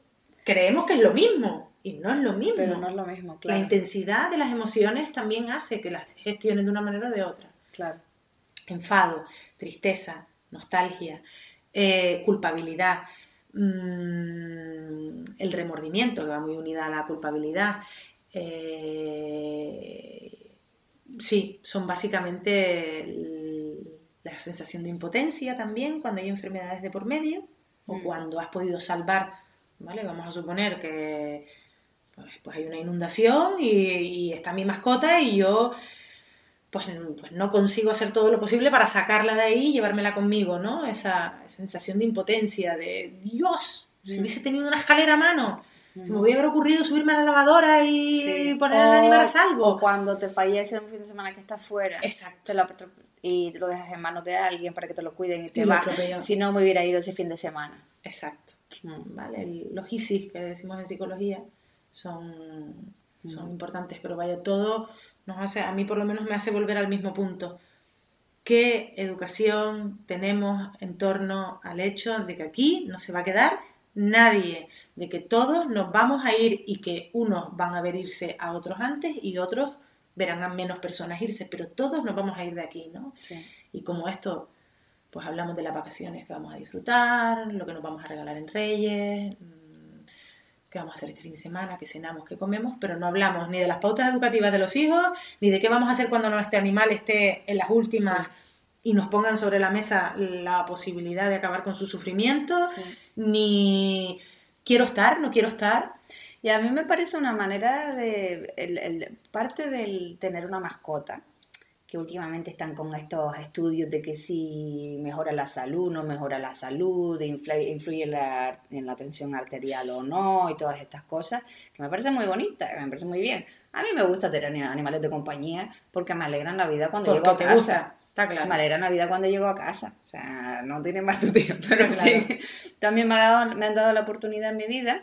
Creemos que es lo mismo, y no es lo mismo. Pero no es lo mismo, claro. La intensidad de las emociones también hace que las gestionen de una manera o de otra. Claro. Enfado, tristeza, nostalgia, eh, culpabilidad, mm, el remordimiento, que va muy unida a la culpabilidad. Eh, sí, son básicamente la sensación de impotencia también cuando hay enfermedades de por medio o mm. cuando has podido salvar, ¿vale? Vamos a suponer que pues, pues hay una inundación y, está mi mascota y yo pues, pues, no consigo hacer todo lo posible para sacarla de ahí y llevármela conmigo, ¿no? Esa sensación de impotencia, de Dios, si hubiese tenido una escalera a mano, se me hubiera ocurrido subirme a la lavadora y poner al animal a salvo. O cuando te fallece un fin de semana que estás fuera. Exacto. Y lo dejas en manos de alguien para que te lo cuiden y te va. Si no me hubiera ido ese fin de semana. Exacto. Mm. ¿Vale? los ISIS que le decimos en psicología son, son importantes, pero vaya, todo nos hace, a mí por lo menos me hace volver al mismo punto. ¿Qué educación tenemos en torno al hecho de que aquí no se va a quedar nadie, de que todos nos vamos a ir y que unos van a ver irse a otros antes y otros verán a menos personas irse, pero todos nos vamos a ir de aquí, ¿no? Y como esto, pues hablamos de las vacaciones que vamos a disfrutar, lo que nos vamos a regalar en Reyes, qué vamos a hacer este fin de semana, qué cenamos, qué comemos, pero no hablamos ni de las pautas educativas de los hijos, ni de qué vamos a hacer cuando nuestro animal esté en las últimas y nos pongan sobre la mesa la posibilidad de acabar con su sufrimiento, ni quiero estar, no quiero estar. Y a mí me parece una manera de, parte del tener una mascota, que últimamente están con estos estudios de que si mejora la salud, no mejora la salud, influye, influye en la tensión arterial o no, y todas estas cosas, que me parece muy bonita, me parece muy bien. A mí me gusta tener animales de compañía porque me alegran la vida cuando llego a casa. Está claro. Me alegran la vida cuando llego a casa. O sea, no tiene más tu tiempo. Pero también me, ha dado, me han dado la oportunidad en mi vida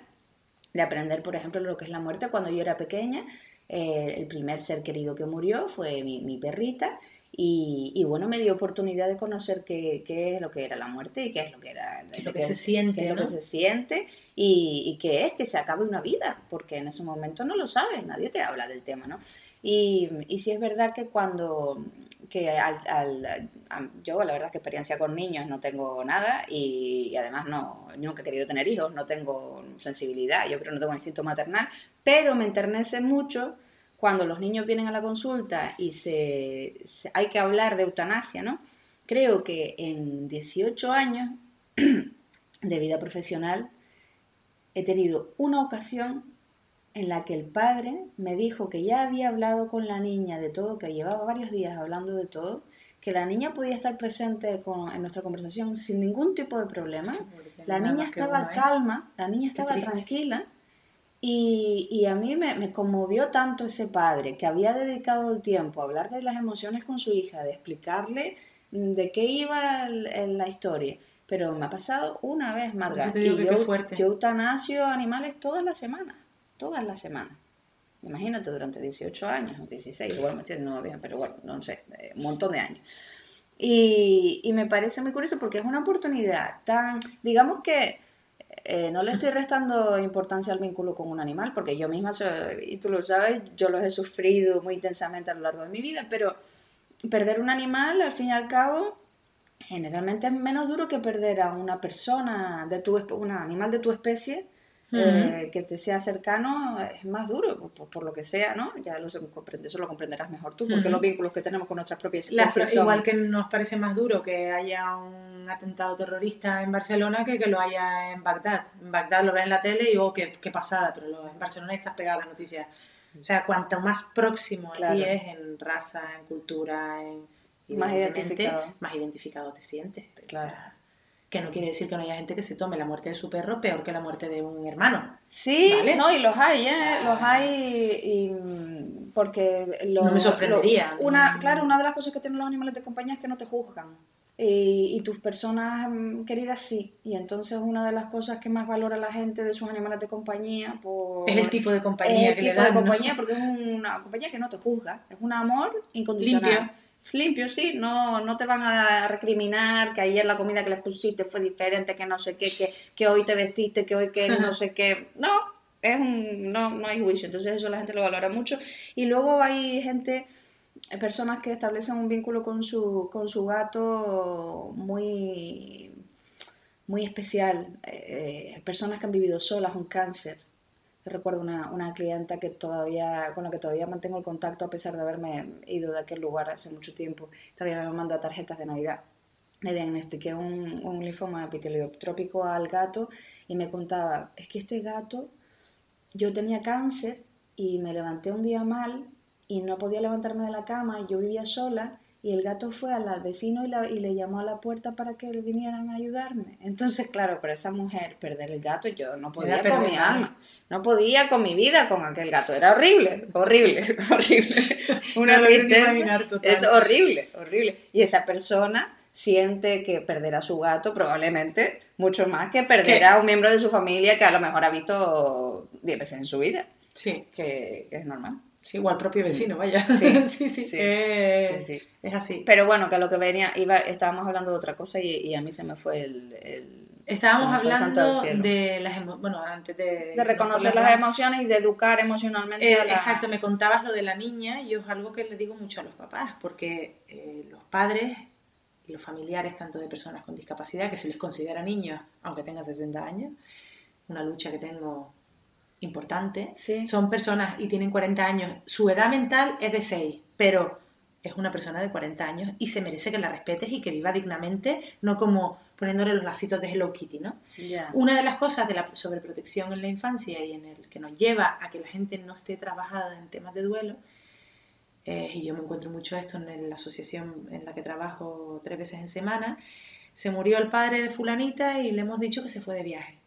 de aprender, por ejemplo, lo que es la muerte cuando yo era pequeña eh, el primer ser querido que murió fue mi, perrita y, bueno, me dio oportunidad de conocer qué, es lo que era la muerte y qué es lo que era lo que, se siente, lo que se siente y, qué es que se acabe una vida, porque en ese momento no lo sabes, nadie te habla del tema, ¿no? Y, y sí es verdad que cuando que al, al, yo la verdad es que experiencia con niños no tengo nada y, además no, nunca he querido tener hijos, no tengo sensibilidad, yo creo no tengo instinto maternal, pero me enternece mucho cuando los niños vienen a la consulta y se, hay que hablar de eutanasia, ¿no? Creo que en 18 años de vida profesional he tenido una ocasión en la que el padre me dijo que ya había hablado con la niña de todo, que llevaba varios días hablando de todo, que la niña podía estar presente en nuestra conversación sin ningún tipo de problema. La niña estaba calma, la niña estaba tranquila. Y, a mí me, conmovió tanto ese padre que había dedicado el tiempo a hablar de las emociones con su hija, de explicarle de qué iba la historia. Pero me ha pasado una vez, Marga. Y yo, yo eutanasio animales todas las semanas todas las semanas. Imagínate durante 18 años, o 16, igual me más bien, pero bueno, no sé, eh, un montón de años. Y, y, me parece muy curioso porque es una oportunidad tan, digamos que eh, no le estoy restando importancia al vínculo con un animal, porque yo misma, y tú lo sabes, yo los he sufrido muy intensamente a lo largo de mi vida, pero perder un animal, al fin y al cabo, generalmente es menos duro que perder a una persona, de tu, un animal de tu especie, eh, que te sea cercano es más duro, por, lo que sea, ¿no? Ya lo eso lo comprenderás mejor tú, porque los vínculos que tenemos con nuestras propias especies Igual que nos parece más duro que haya un atentado terrorista en Barcelona que que lo haya en Bagdad. En Bagdad lo ves en la tele y digo, oh, qué, qué pasada, pero en Barcelona estás pegada a las noticias. O sea, cuanto más próximo a ti es en raza, en cultura, en... Más identificado. Más identificado te sientes. Claro que no quiere decir que no haya gente que se tome la muerte de su perro peor que la muerte de un hermano. Sí, no, y los hay, ¿eh? Los hay y, porque... no me sorprendería. una, claro, una de las cosas que tienen los animales de compañía es que no te juzgan. y, tus personas mm, queridas sí. Y entonces una de las cosas que más valora la gente de sus animales de compañía por, es el tipo de compañía que le dan, de compañía porque es una compañía que no te juzga, es un amor incondicional. Limpio. Limpio, sí, no, no te van a recriminar que ayer la comida que les pusiste fue diferente, que no sé qué, que, que hoy te vestiste, que hoy que no sé qué. No, es un, no, no hay juicio, entonces eso la gente lo valora mucho. Y luego hay gente personas que establecen un vínculo con su, con su gato muy, muy especial, eh, personas que han vivido solas un cáncer. Recuerdo una, una clienta que todavía, con la que todavía mantengo el contacto a pesar de haberme ido de aquel lugar hace mucho tiempo. Todavía me manda tarjetas de Navidad. Le diagnostiqué un, un linfoma epiteliotrópico al gato y me contaba, es que este gato, yo tenía cáncer y me levanté un día mal y no podía levantarme de la cama, yo vivía sola y el gato fue al, vecino y, le llamó a la puerta para que vinieran a ayudarme. Entonces, claro, para esa mujer perder el gato, yo no podía con mi alma, no podía con mi vida con aquel gato, era horrible, horrible, horrible. Una tristeza, es horrible, horrible. Y esa persona siente que perder a su gato probablemente mucho más que perder a un miembro de su familia que a lo mejor ha visto 10 veces en su vida. Sí. que es normal. Sí, igual propio vecino, vaya. Sí, sí, sí. Eh, es así. Pero bueno, que lo que venía, iba, estábamos hablando de otra cosa y, a mí se me fue el... estábamos hablando de las bueno, antes de... De reconocer las emociones y de educar emocionalmente eh, Exacto, me contabas lo de la niña y es algo que le digo mucho a los papás, porque eh, los padres y los familiares, tanto de personas con discapacidad, que se les considera niños, aunque tengan 60 años, una lucha que tengo importante, son personas y tienen 40 años, su edad mental es de 6, pero es una persona de 40 años y se merece que la respetes y que viva dignamente, no como poniéndole los lacitos de Hello Kitty, ¿no? Una de las cosas de la sobreprotección en la infancia y en el que nos lleva a que la gente no esté trabajada en temas de duelo, y yo me encuentro mucho esto en la asociación en la que trabajo tres veces en semana, se murió el padre de fulanita y le hemos dicho que se fue de viaje.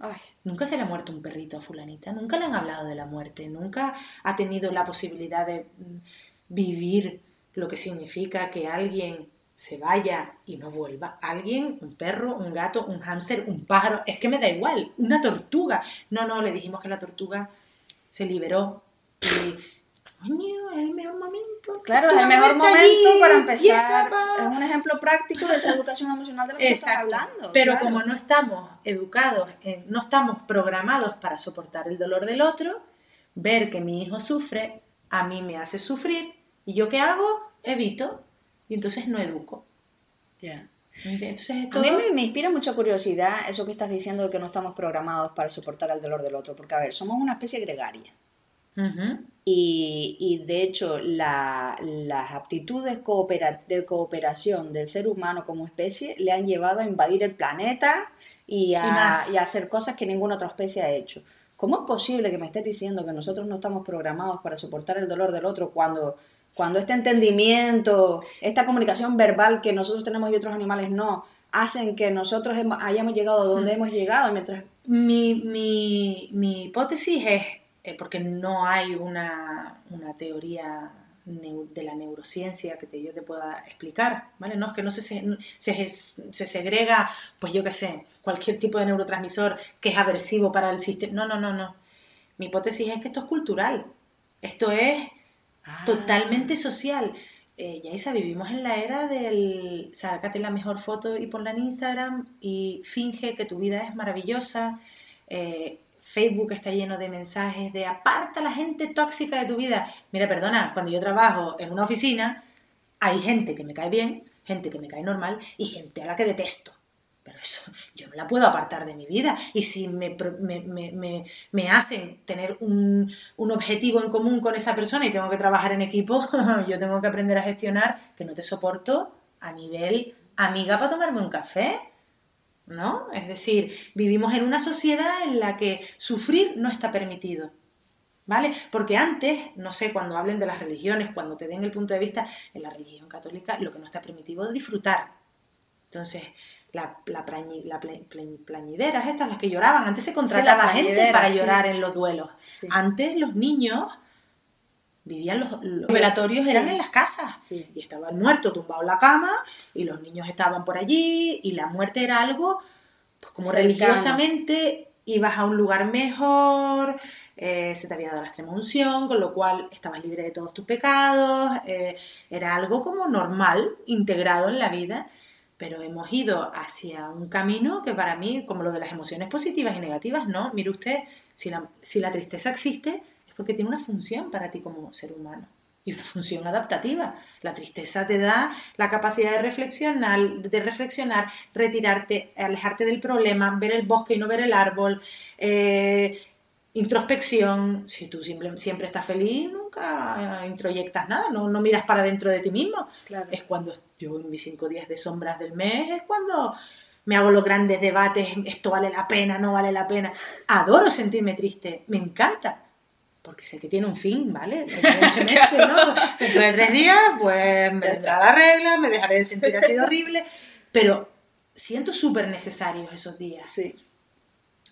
Ay, nunca se le ha muerto un perrito a fulanita, nunca le han hablado de la muerte, nunca ha tenido la posibilidad de mm, vivir lo que significa que alguien se vaya y no vuelva. Alguien, un perro, un gato, un hámster, un pájaro, es que me da igual, una tortuga. No, no, le dijimos que la tortuga se liberó y coño, es el mejor momento. Claro, es el mejor momento para empezar. Es un ejemplo práctico de esa educación emocional de la que estamos hablando. Pero como no estamos educados, no estamos programados para soportar el dolor del otro, ver que mi hijo sufre, a mí me hace sufrir, y yo qué hago? Evito, y entonces no educo. Ya. A mí me, me, inspira mucha curiosidad eso que estás diciendo de que no estamos programados para soportar el dolor del otro, porque a ver, somos una especie gregaria y, y, de hecho las aptitudes de cooperación del ser humano como especie le han llevado a invadir el planeta y a, y a hacer cosas que ninguna otra especie ha hecho. ¿Cómo es posible que me estés diciendo que nosotros no estamos programados para soportar el dolor del otro cuando, cuando este entendimiento, esta comunicación verbal que nosotros tenemos y otros animales no, hacen que nosotros hayamos llegado donde hemos llegado? Mientras... Mi, mi, mi hipótesis es eh, porque no hay una, teoría de la neurociencia que te, yo te pueda explicar, ¿vale? No es que no se, se, se, segrega, pues yo qué sé, cualquier tipo de neurotransmisor que es aversivo para el sistema. No, no, no, no. Mi hipótesis es que esto es cultural. Esto es ah. totalmente social. Eh, Yaisa, vivimos en la era del sácate la mejor foto y ponla en Instagram y finge que tu vida es maravillosa. Eh, Facebook está lleno de mensajes de aparta a la gente tóxica de tu vida. Mira, perdona, cuando yo trabajo en una oficina, hay gente que me cae bien, gente que me cae normal y gente a la que detesto. Pero eso yo no la puedo apartar de mi vida. Y si me, me, hacen tener un, un, objetivo en común con esa persona y tengo que trabajar en equipo, yo tengo que aprender a gestionar que no te soporto a nivel amiga para tomarme un café. ¿no? Es decir, vivimos en una sociedad en la que sufrir no está permitido. ¿Vale? Porque antes, no sé, cuando hablen de las religiones, cuando te den el punto de vista, en la religión católica lo que no está permitido es disfrutar. Entonces, la, la, plañideras, estas, las que lloraban, antes se contrataba gente para llorar en los duelos. Antes los niños vivían los, los operatorios eran en las casas. Y estaba el muerto tumbado en la cama y los niños estaban por allí y la muerte era algo pues como religiosamente ibas a un lugar mejor eh, se te había dado la extrema unción con lo cual estabas libre de todos tus pecados eh, era algo como normal integrado en la vida pero hemos ido hacia un camino que para mí, como lo de las emociones positivas y negativas, no, mire usted, si la, si la tristeza existe, porque tiene una función para ti como ser humano y una función adaptativa. La tristeza te da la capacidad de reflexionar, de reflexionar, retirarte, alejarte del problema, ver el bosque y no ver el árbol, eh, introspección. Si tú siempre, siempre estás feliz, nunca introyectas nada, no, no miras para dentro de ti mismo. Es cuando yo en mis cinco días de sombras del mes, es cuando me hago los grandes debates, esto vale la pena, no vale la pena. Adoro sentirme triste, me encanta porque sé que tiene un fin, ¿vale? Evidentemente, ¿no? Dentro de tres días, pues me vendrá la regla, me dejaré de sentir así de horrible, pero siento súper necesarios esos días. Sí.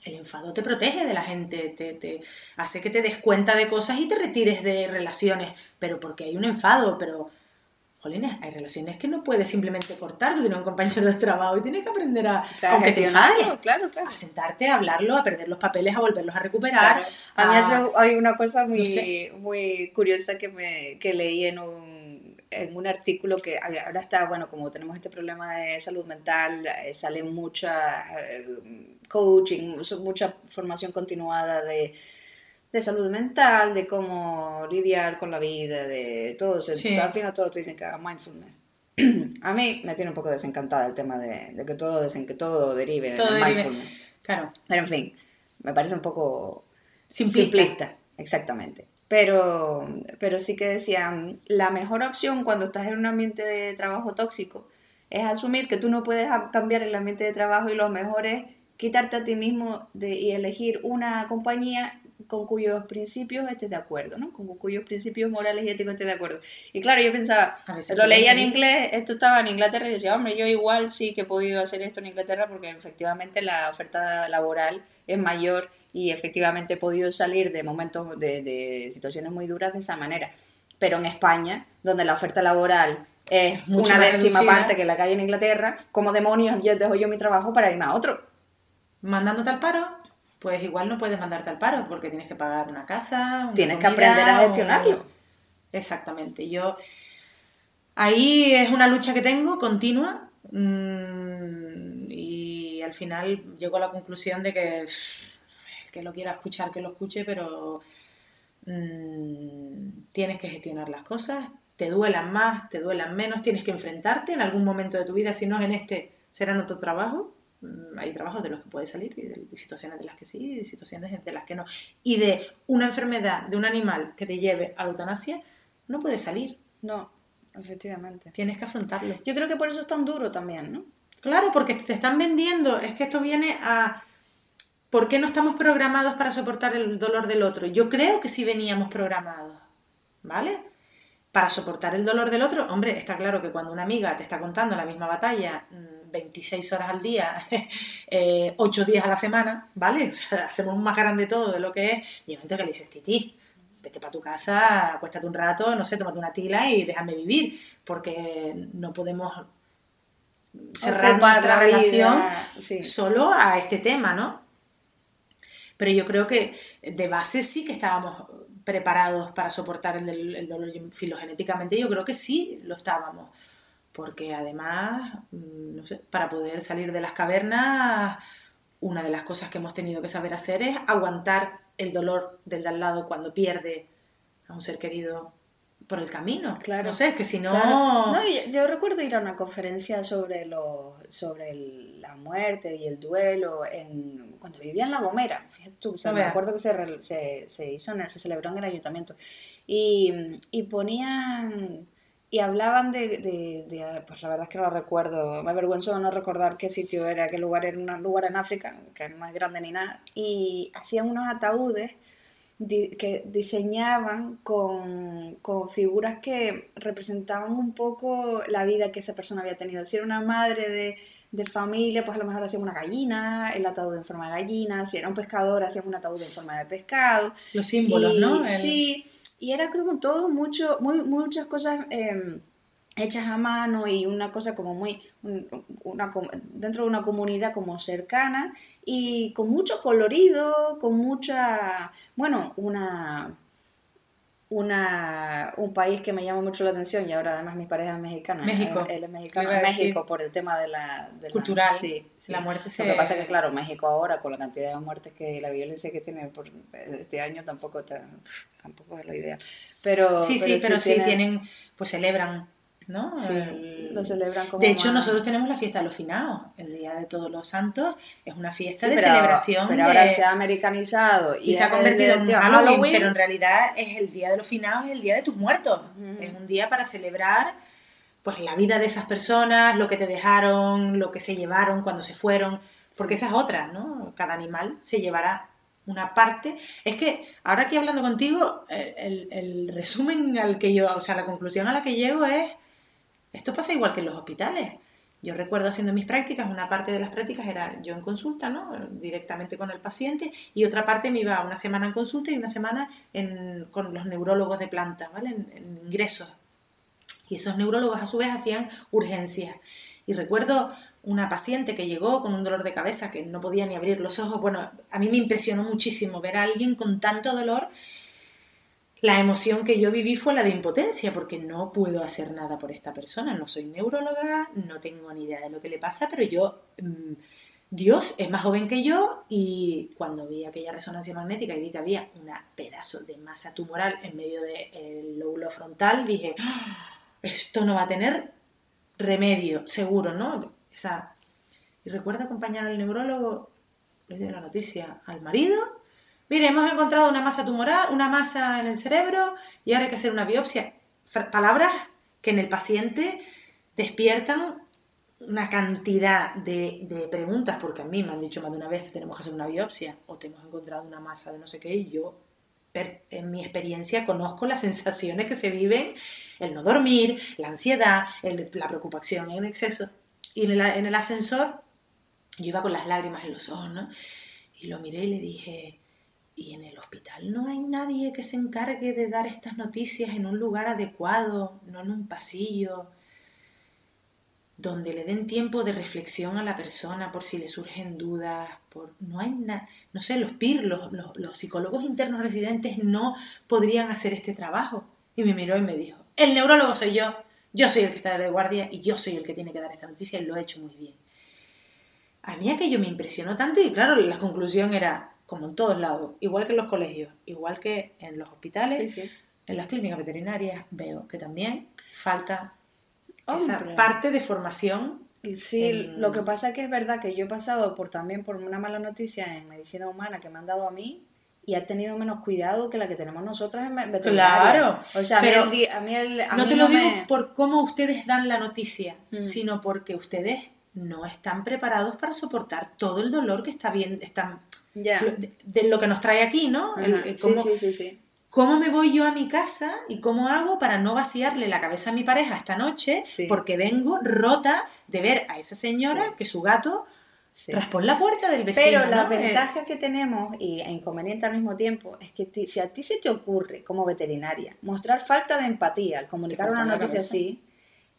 El enfado te protege de la gente, te, te, hace que te des cuenta de cosas y te retires de relaciones, pero porque hay un enfado, pero hay relaciones que no puedes simplemente cortar, tú tienes un compañero de trabajo y tienes que aprender a, claro, aunque te claro, claro. a sentarte, a hablarlo, a perder los papeles, a volverlos a recuperar. A, mí hay una cosa muy, muy curiosa que, me, que leí en un, en un artículo que ahora está, bueno, como tenemos este problema de salud mental, eh, sale mucha eh, coaching, mucha formación continuada de de salud mental, de cómo lidiar con la vida, de todo. Al final todos te dicen que haga mindfulness. A mí me tiene un poco desencantada el tema de, de que todo dicen que todo derive en mindfulness. Claro. Pero en fin, me parece un poco simplista. exactamente. Pero, pero sí que decían, la mejor opción cuando estás en un ambiente de trabajo tóxico es asumir que tú no puedes cambiar el ambiente de trabajo y lo mejor es quitarte a ti mismo de, y elegir una compañía con cuyos principios estés de acuerdo, ¿no? Con cuyos principios morales y éticos estés de acuerdo. Y claro, yo pensaba, lo leía en inglés, esto estaba en Inglaterra y decía, hombre, yo igual sí que he podido hacer esto en Inglaterra porque efectivamente la oferta laboral es mayor y efectivamente he podido salir de momentos, de, de situaciones muy duras de esa manera. Pero en España, donde la oferta laboral es una décima parte que la que hay en Inglaterra, como demonios yo dejo yo mi trabajo para irme a otro? Mandándote al paro pues igual no puedes mandarte al paro porque tienes que pagar una casa. tienes que aprender a gestionarlo. Exactamente. Yo ahí es una lucha que tengo continua mm, y al final llego a la conclusión de que el que lo quiera escuchar que lo escuche, pero mm, tienes que gestionar las cosas, te duelan más, te duelan menos, tienes que enfrentarte en algún momento de tu vida, si no es en este, será en otro trabajo hay trabajos de los que puedes salir y de situaciones de las que sí y de situaciones de las que no. Y de una enfermedad de un animal que te lleve a la eutanasia, no puedes salir. No, efectivamente. Tienes que afrontarlo. Yo creo que por eso es tan duro también, ¿no? Claro, porque te están vendiendo, es que esto viene a... ¿Por qué no estamos programados para soportar el dolor del otro? Yo creo que sí veníamos programados, ¿vale? Para soportar el dolor del otro, hombre, está claro que cuando una amiga te está contando la misma batalla, mm, 26 horas al día, 8 eh, días a la semana, ¿vale? O sea, hacemos un más grande todo de lo que es. Y hay que le dices, titi, vete para tu casa, acuéstate un rato, no sé, tómate una tila y déjame vivir, porque no podemos cerrar nuestra relación solo a este tema, ¿no? Pero yo creo que de base sí que estábamos preparados para soportar el, el dolor filogenéticamente, yo creo que sí lo estábamos porque además, mm, no sé, para poder salir de las cavernas, una de las cosas que hemos tenido que saber hacer es aguantar el dolor del de al lado cuando pierde a un ser querido por el camino. Claro. No sé, que si no... no yo, recuerdo ir a una conferencia sobre, lo, sobre la muerte y el duelo en, cuando vivía en La Gomera. Fíjate tú, me acuerdo que se, se, se, hizo, se celebró en el ayuntamiento. Y, y ponían y hablaban de, de, pues la verdad es que no recuerdo, me avergüenzo no recordar qué sitio era, qué lugar era, un lugar en África, que no es grande ni nada, y hacían unos ataúdes que diseñaban con, figuras que representaban un poco la vida que esa persona había tenido. Si era una madre de, de familia, pues a lo mejor hacían una gallina, el ataúd en forma de gallina, si era un pescador, hacían un ataúd en forma de pescado. Los símbolos, ¿no? Sí, y era como todo, mucho, muy, muchas cosas... Em, hechas a mano y una cosa como muy, una, dentro de una comunidad como cercana y con mucho colorido, con mucha, bueno, una, una, un país que me llama mucho la atención y ahora además mi pareja es mexicana. México. Él, es mexicano. México por el tema de la... Cultural. sí, La muerte se... Lo que pasa es que, claro, México ahora con la cantidad de muertes que la violencia que tiene por este año tampoco, tampoco es lo ideal. Pero, sí, sí, pero sí tienen, pues celebran ¿no? Sí, lo celebran como De hecho, nosotros tenemos la fiesta de los finados, el Día de Todos los Santos, es una fiesta de celebración. Pero ahora se ha americanizado y, se ha convertido en Halloween, pero en realidad es el Día de los Finados, es el Día de tus muertos. Es un día para celebrar pues la vida de esas personas, lo que te dejaron, lo que se llevaron cuando se fueron, porque esa es otra, ¿no? Cada animal se llevará una parte. Es que ahora aquí hablando contigo, el, el resumen al que yo, o sea, la conclusión a la que llego es esto pasa igual que en los hospitales. Yo recuerdo haciendo mis prácticas, una parte de las prácticas era yo en consulta, ¿no? Directamente con el paciente, y otra parte me iba una semana en consulta y una semana con los neurólogos de planta, ¿vale? En, ingresos. Y esos neurólogos a su vez hacían urgencias. Y recuerdo una paciente que llegó con un dolor de cabeza que no podía ni abrir los ojos. Bueno, a mí me impresionó muchísimo ver a alguien con tanto dolor la emoción que yo viví fue la de impotencia, porque no puedo hacer nada por esta persona. No soy neuróloga, no tengo ni idea de lo que le pasa, pero yo, mm, Dios es más joven que yo y cuando vi aquella resonancia magnética y vi que había un pedazo de masa tumoral en medio del lóbulo frontal, dije, ¡Ah! esto no va a tener remedio, seguro, ¿no? Esa... Y recuerdo acompañar al neurólogo, le dio la noticia al marido Mire, hemos encontrado una masa tumoral, una masa en el cerebro y ahora hay que hacer una biopsia. Palabras que en el paciente despiertan una cantidad de, preguntas, porque a mí me han dicho más de una vez tenemos que hacer una biopsia o te hemos encontrado una masa de no sé qué, y yo en mi experiencia conozco las sensaciones que se viven, el no dormir, la ansiedad, la preocupación en exceso. Y en el, en el ascensor yo iba con las lágrimas en los ojos, ¿no? Y lo miré y le dije, y en el hospital no hay nadie que se encargue de dar estas noticias en un lugar adecuado, no en un pasillo, donde le den tiempo de reflexión a la persona por si le surgen dudas, por no hay nada, no sé, los PIR, los, los, psicólogos internos residentes no podrían hacer este trabajo. Y me miró y me dijo, el neurólogo soy yo, yo soy el que está de guardia y yo soy el que tiene que dar esta noticia y lo he hecho muy bien. A mí aquello me impresionó tanto y claro, la conclusión era, como en todos lados, igual que en los colegios, igual que en los hospitales, en las clínicas veterinarias, veo que también falta esa parte de formación. Sí, lo que pasa es que es verdad que yo he pasado por también por una mala noticia en medicina humana que me han dado a mí y ha tenido menos cuidado que la que tenemos nosotras en veterinaria. Claro. O sea, a mí el, no te lo digo por cómo ustedes dan la noticia, mm. sino porque ustedes no están preparados para soportar todo el dolor que está bien, están de, lo que nos trae aquí, ¿no? cómo, sí, sí, sí, ¿Cómo me voy yo a mi casa y cómo hago para no vaciarle la cabeza a mi pareja esta noche? Porque vengo rota de ver a esa señora que su gato raspó en la puerta del vecino. Pero la ventaja que tenemos y e inconveniente al mismo tiempo es que si a ti se te ocurre como veterinaria mostrar falta de empatía al comunicar una noticia así,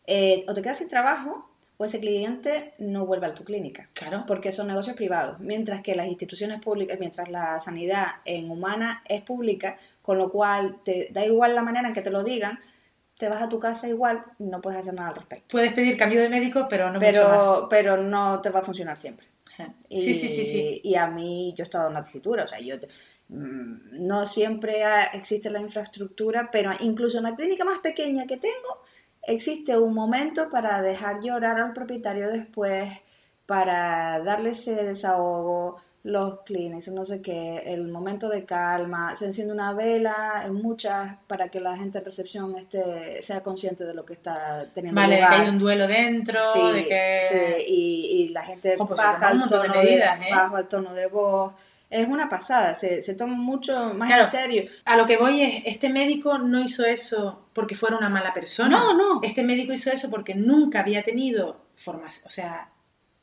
eh, o te quedas sin trabajo o ese cliente no vuelve a tu clínica. Claro. Porque son negocios privados. Mientras que las instituciones públicas, mientras la sanidad en humana es pública, con lo cual te da igual la manera en que te lo digan, te vas a tu casa igual, no puedes hacer nada al respecto. Puedes pedir cambio de médico, pero no pero, mucho más. Pero no te va a funcionar siempre. sí, sí, sí, sí. Y a mí, yo he estado en una tesitura, o sea, yo mm, no siempre existe la infraestructura, pero incluso en la clínica más pequeña que tengo, existe un momento para dejar llorar al propietario después, para darle ese desahogo, los clinics, no sé qué, el momento de calma, se enciende una vela, en muchas, para que la gente en recepción esté, sea consciente de lo que está teniendo vale, lugar. Vale, que hay un duelo dentro, sí, de que... Sí, y, y la gente oh, pues baja, el tono de, ¿eh? baja el tono de voz, es una pasada, se, se toma mucho más en serio. A lo que voy es, este médico no hizo eso porque fuera una mala persona. No, no. Este médico hizo eso porque nunca había tenido formación, o sea,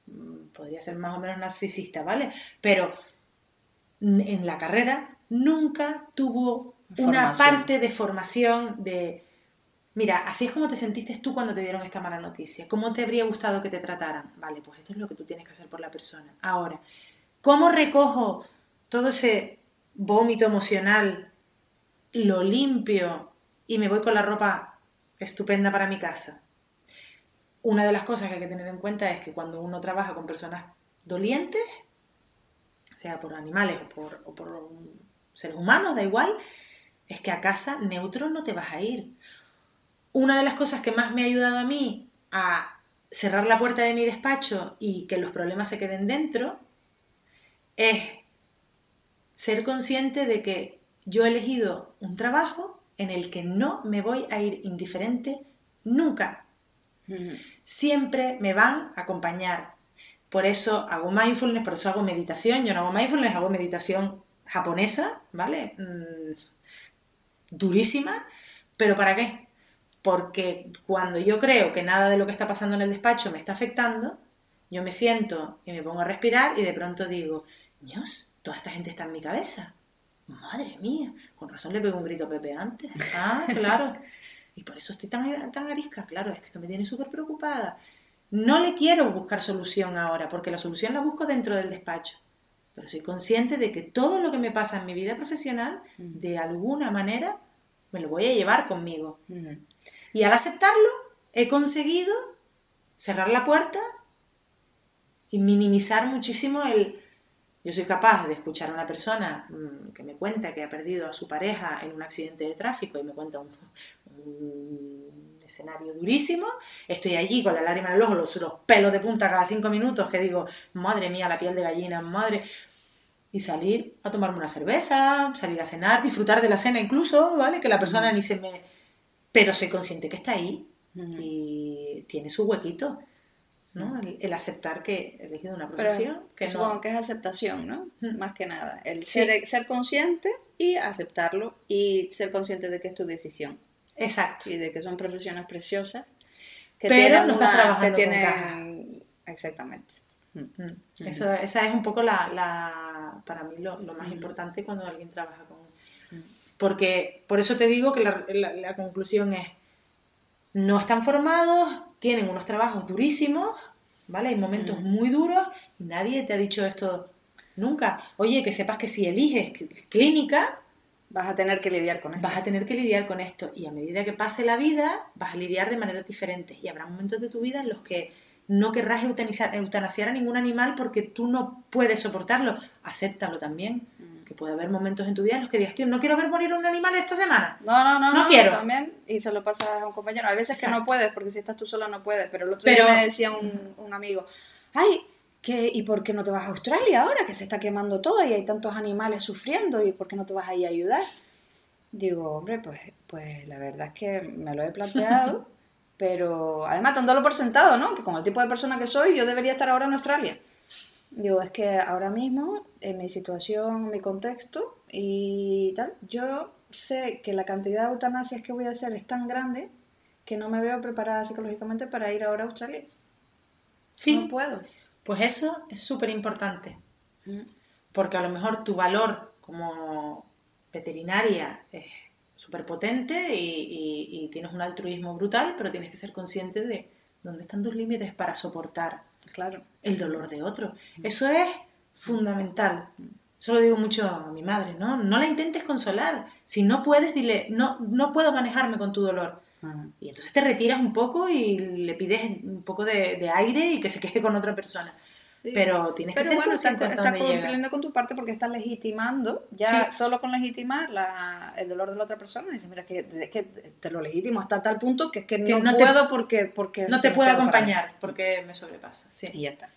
mm, podría ser más o menos narcisista, ¿vale? Pero en la carrera nunca tuvo una parte de formación de... Mira, así es como te sentiste tú cuando te dieron esta mala noticia. ¿Cómo te habría gustado que te trataran? Vale, pues esto es lo que tú tienes que hacer por la persona. Ahora, ¿cómo recojo todo ese vómito emocional, lo limpio y me voy con la ropa estupenda para mi casa? Una de las cosas que hay que tener en cuenta es que cuando uno trabaja con personas dolientes, sea por animales o por, seres humanos, da igual, es que a casa neutro no te vas a ir. Una de las cosas que más me ha ayudado a mí a cerrar la puerta de mi despacho y que los problemas se queden dentro es ser consciente de que yo he elegido un trabajo en el que no me voy a ir indiferente nunca. Siempre me van a acompañar. Por eso hago mindfulness, por eso hago meditación. Yo no hago mindfulness, hago meditación japonesa, ¿vale? Mm, durísima, pero ¿para qué? Porque cuando yo creo que nada de lo que está pasando en el despacho me está afectando, yo me siento y me pongo a respirar y de pronto digo, Dios, toda esta gente está en mi cabeza. Madre mía, con razón le pego un grito a Pepe antes. Ah, claro. Y por eso estoy tan, tan arisca. Claro, es que esto me tiene súper preocupada. No le quiero buscar solución ahora, porque la solución la busco dentro del despacho. Pero soy consciente de que todo lo que me pasa en mi vida profesional, de alguna manera, me lo voy a llevar conmigo. Y al aceptarlo, he conseguido cerrar la puerta y minimizar muchísimo el... Yo soy capaz de escuchar a una persona mm, que me cuenta que ha perdido a su pareja en un accidente de tráfico y me cuenta un, escenario durísimo. Estoy allí con la lágrima en el ojo, los, los pelos de punta cada cinco minutos que digo, madre mía, la piel de gallina, madre y salir a tomarme una cerveza, salir a cenar, disfrutar de la cena incluso, ¿vale? Que la persona ni se me... Pero soy consciente que está ahí y tiene su huequito, ¿no? El, aceptar que he elegido una profesión. que supongo que es aceptación, ¿no? Más que nada. El ser, ser consciente y aceptarlo y ser consciente de que es tu decisión. Exacto. Y de que son profesiones preciosas. Que Pero no estás trabajando que tienen... Exactamente. Eso, esa es un poco la, para mí lo, más importante cuando alguien trabaja con... Porque por eso te digo que la, conclusión es, no están formados, tienen unos trabajos durísimos, ¿vale? Hay momentos muy duros y nadie te ha dicho esto nunca. Oye, que sepas que si eliges clínica... Vas a tener que lidiar con esto. Vas a tener que lidiar con esto. Y a medida que pase la vida, vas a lidiar de maneras diferentes. Y habrá momentos de tu vida en los que no querrás eutanasiar, a ningún animal porque tú no puedes soportarlo. Acéptalo también. Que puede haber momentos en tu vida en los que digas, tío, no quiero ver morir un animal esta semana. No, no, no. No, quiero. También, y se lo pasa a un compañero. Hay veces que no puedes, porque si estás tú sola no puedes. Pero el otro día me decía un, un amigo, ay, que, ¿y por qué no te vas a Australia ahora? Que se está quemando todo y hay tantos animales sufriendo. ¿Y por qué no te vas ahí a ayudar? Digo, hombre, pues, pues la verdad es que me lo he planteado. Pero además dándolo por sentado, ¿no? Que con el tipo de persona que soy, yo debería estar ahora en Australia. Digo, es que ahora mismo, en mi situación, mi contexto y tal, yo sé que la cantidad de eutanasias que voy a hacer es tan grande que no me veo preparada psicológicamente para ir ahora a Australia. Sí. No puedo. Pues eso es súper importante. Mm. Porque a lo mejor tu valor como veterinaria es súper potente y, tienes un altruismo brutal, pero tienes que ser consciente de dónde están tus límites para soportar claro. el dolor de otro. Eso es fundamental. Eso lo digo mucho a mi madre, ¿no? No la intentes consolar. Si no puedes, dile, no, no puedo manejarme con tu dolor. Y entonces te retiras un poco y le pides un poco de, de aire y que se queje con otra persona. Pero tienes que ser bueno, consciente está, está cumpliendo con tu parte porque estás legitimando, ya solo con legitimar la, el dolor de la otra persona. Dices, mira, que, que te lo legitimo hasta tal punto que es que, no, puedo porque, porque... No te puedo acompañar porque me sobrepasa. Sí. Y ya está.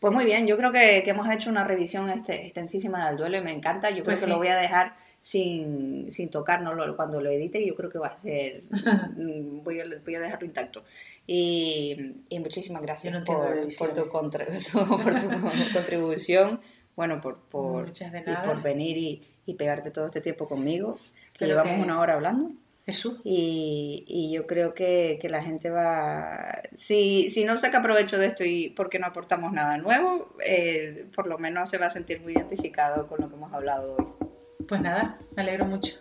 Pues muy bien, yo creo que, que, hemos hecho una revisión este, extensísima del duelo y me encanta. Yo creo pues que lo voy a dejar sin, sin tocarnos cuando lo edite, yo creo que va a ser, mm, voy a, voy a dejarlo intacto. Y, y muchísimas gracias por, por, tu, contra, por tu contribución, bueno, por, por, y por venir y, y, pegarte todo este tiempo conmigo, que llevamos una hora hablando. Eso. Y, y yo creo que, que, la gente va, si, si no saca provecho de esto y porque no aportamos nada nuevo, eh, por lo menos se va a sentir muy identificado con lo que hemos hablado hoy. Pues nada, me alegro mucho.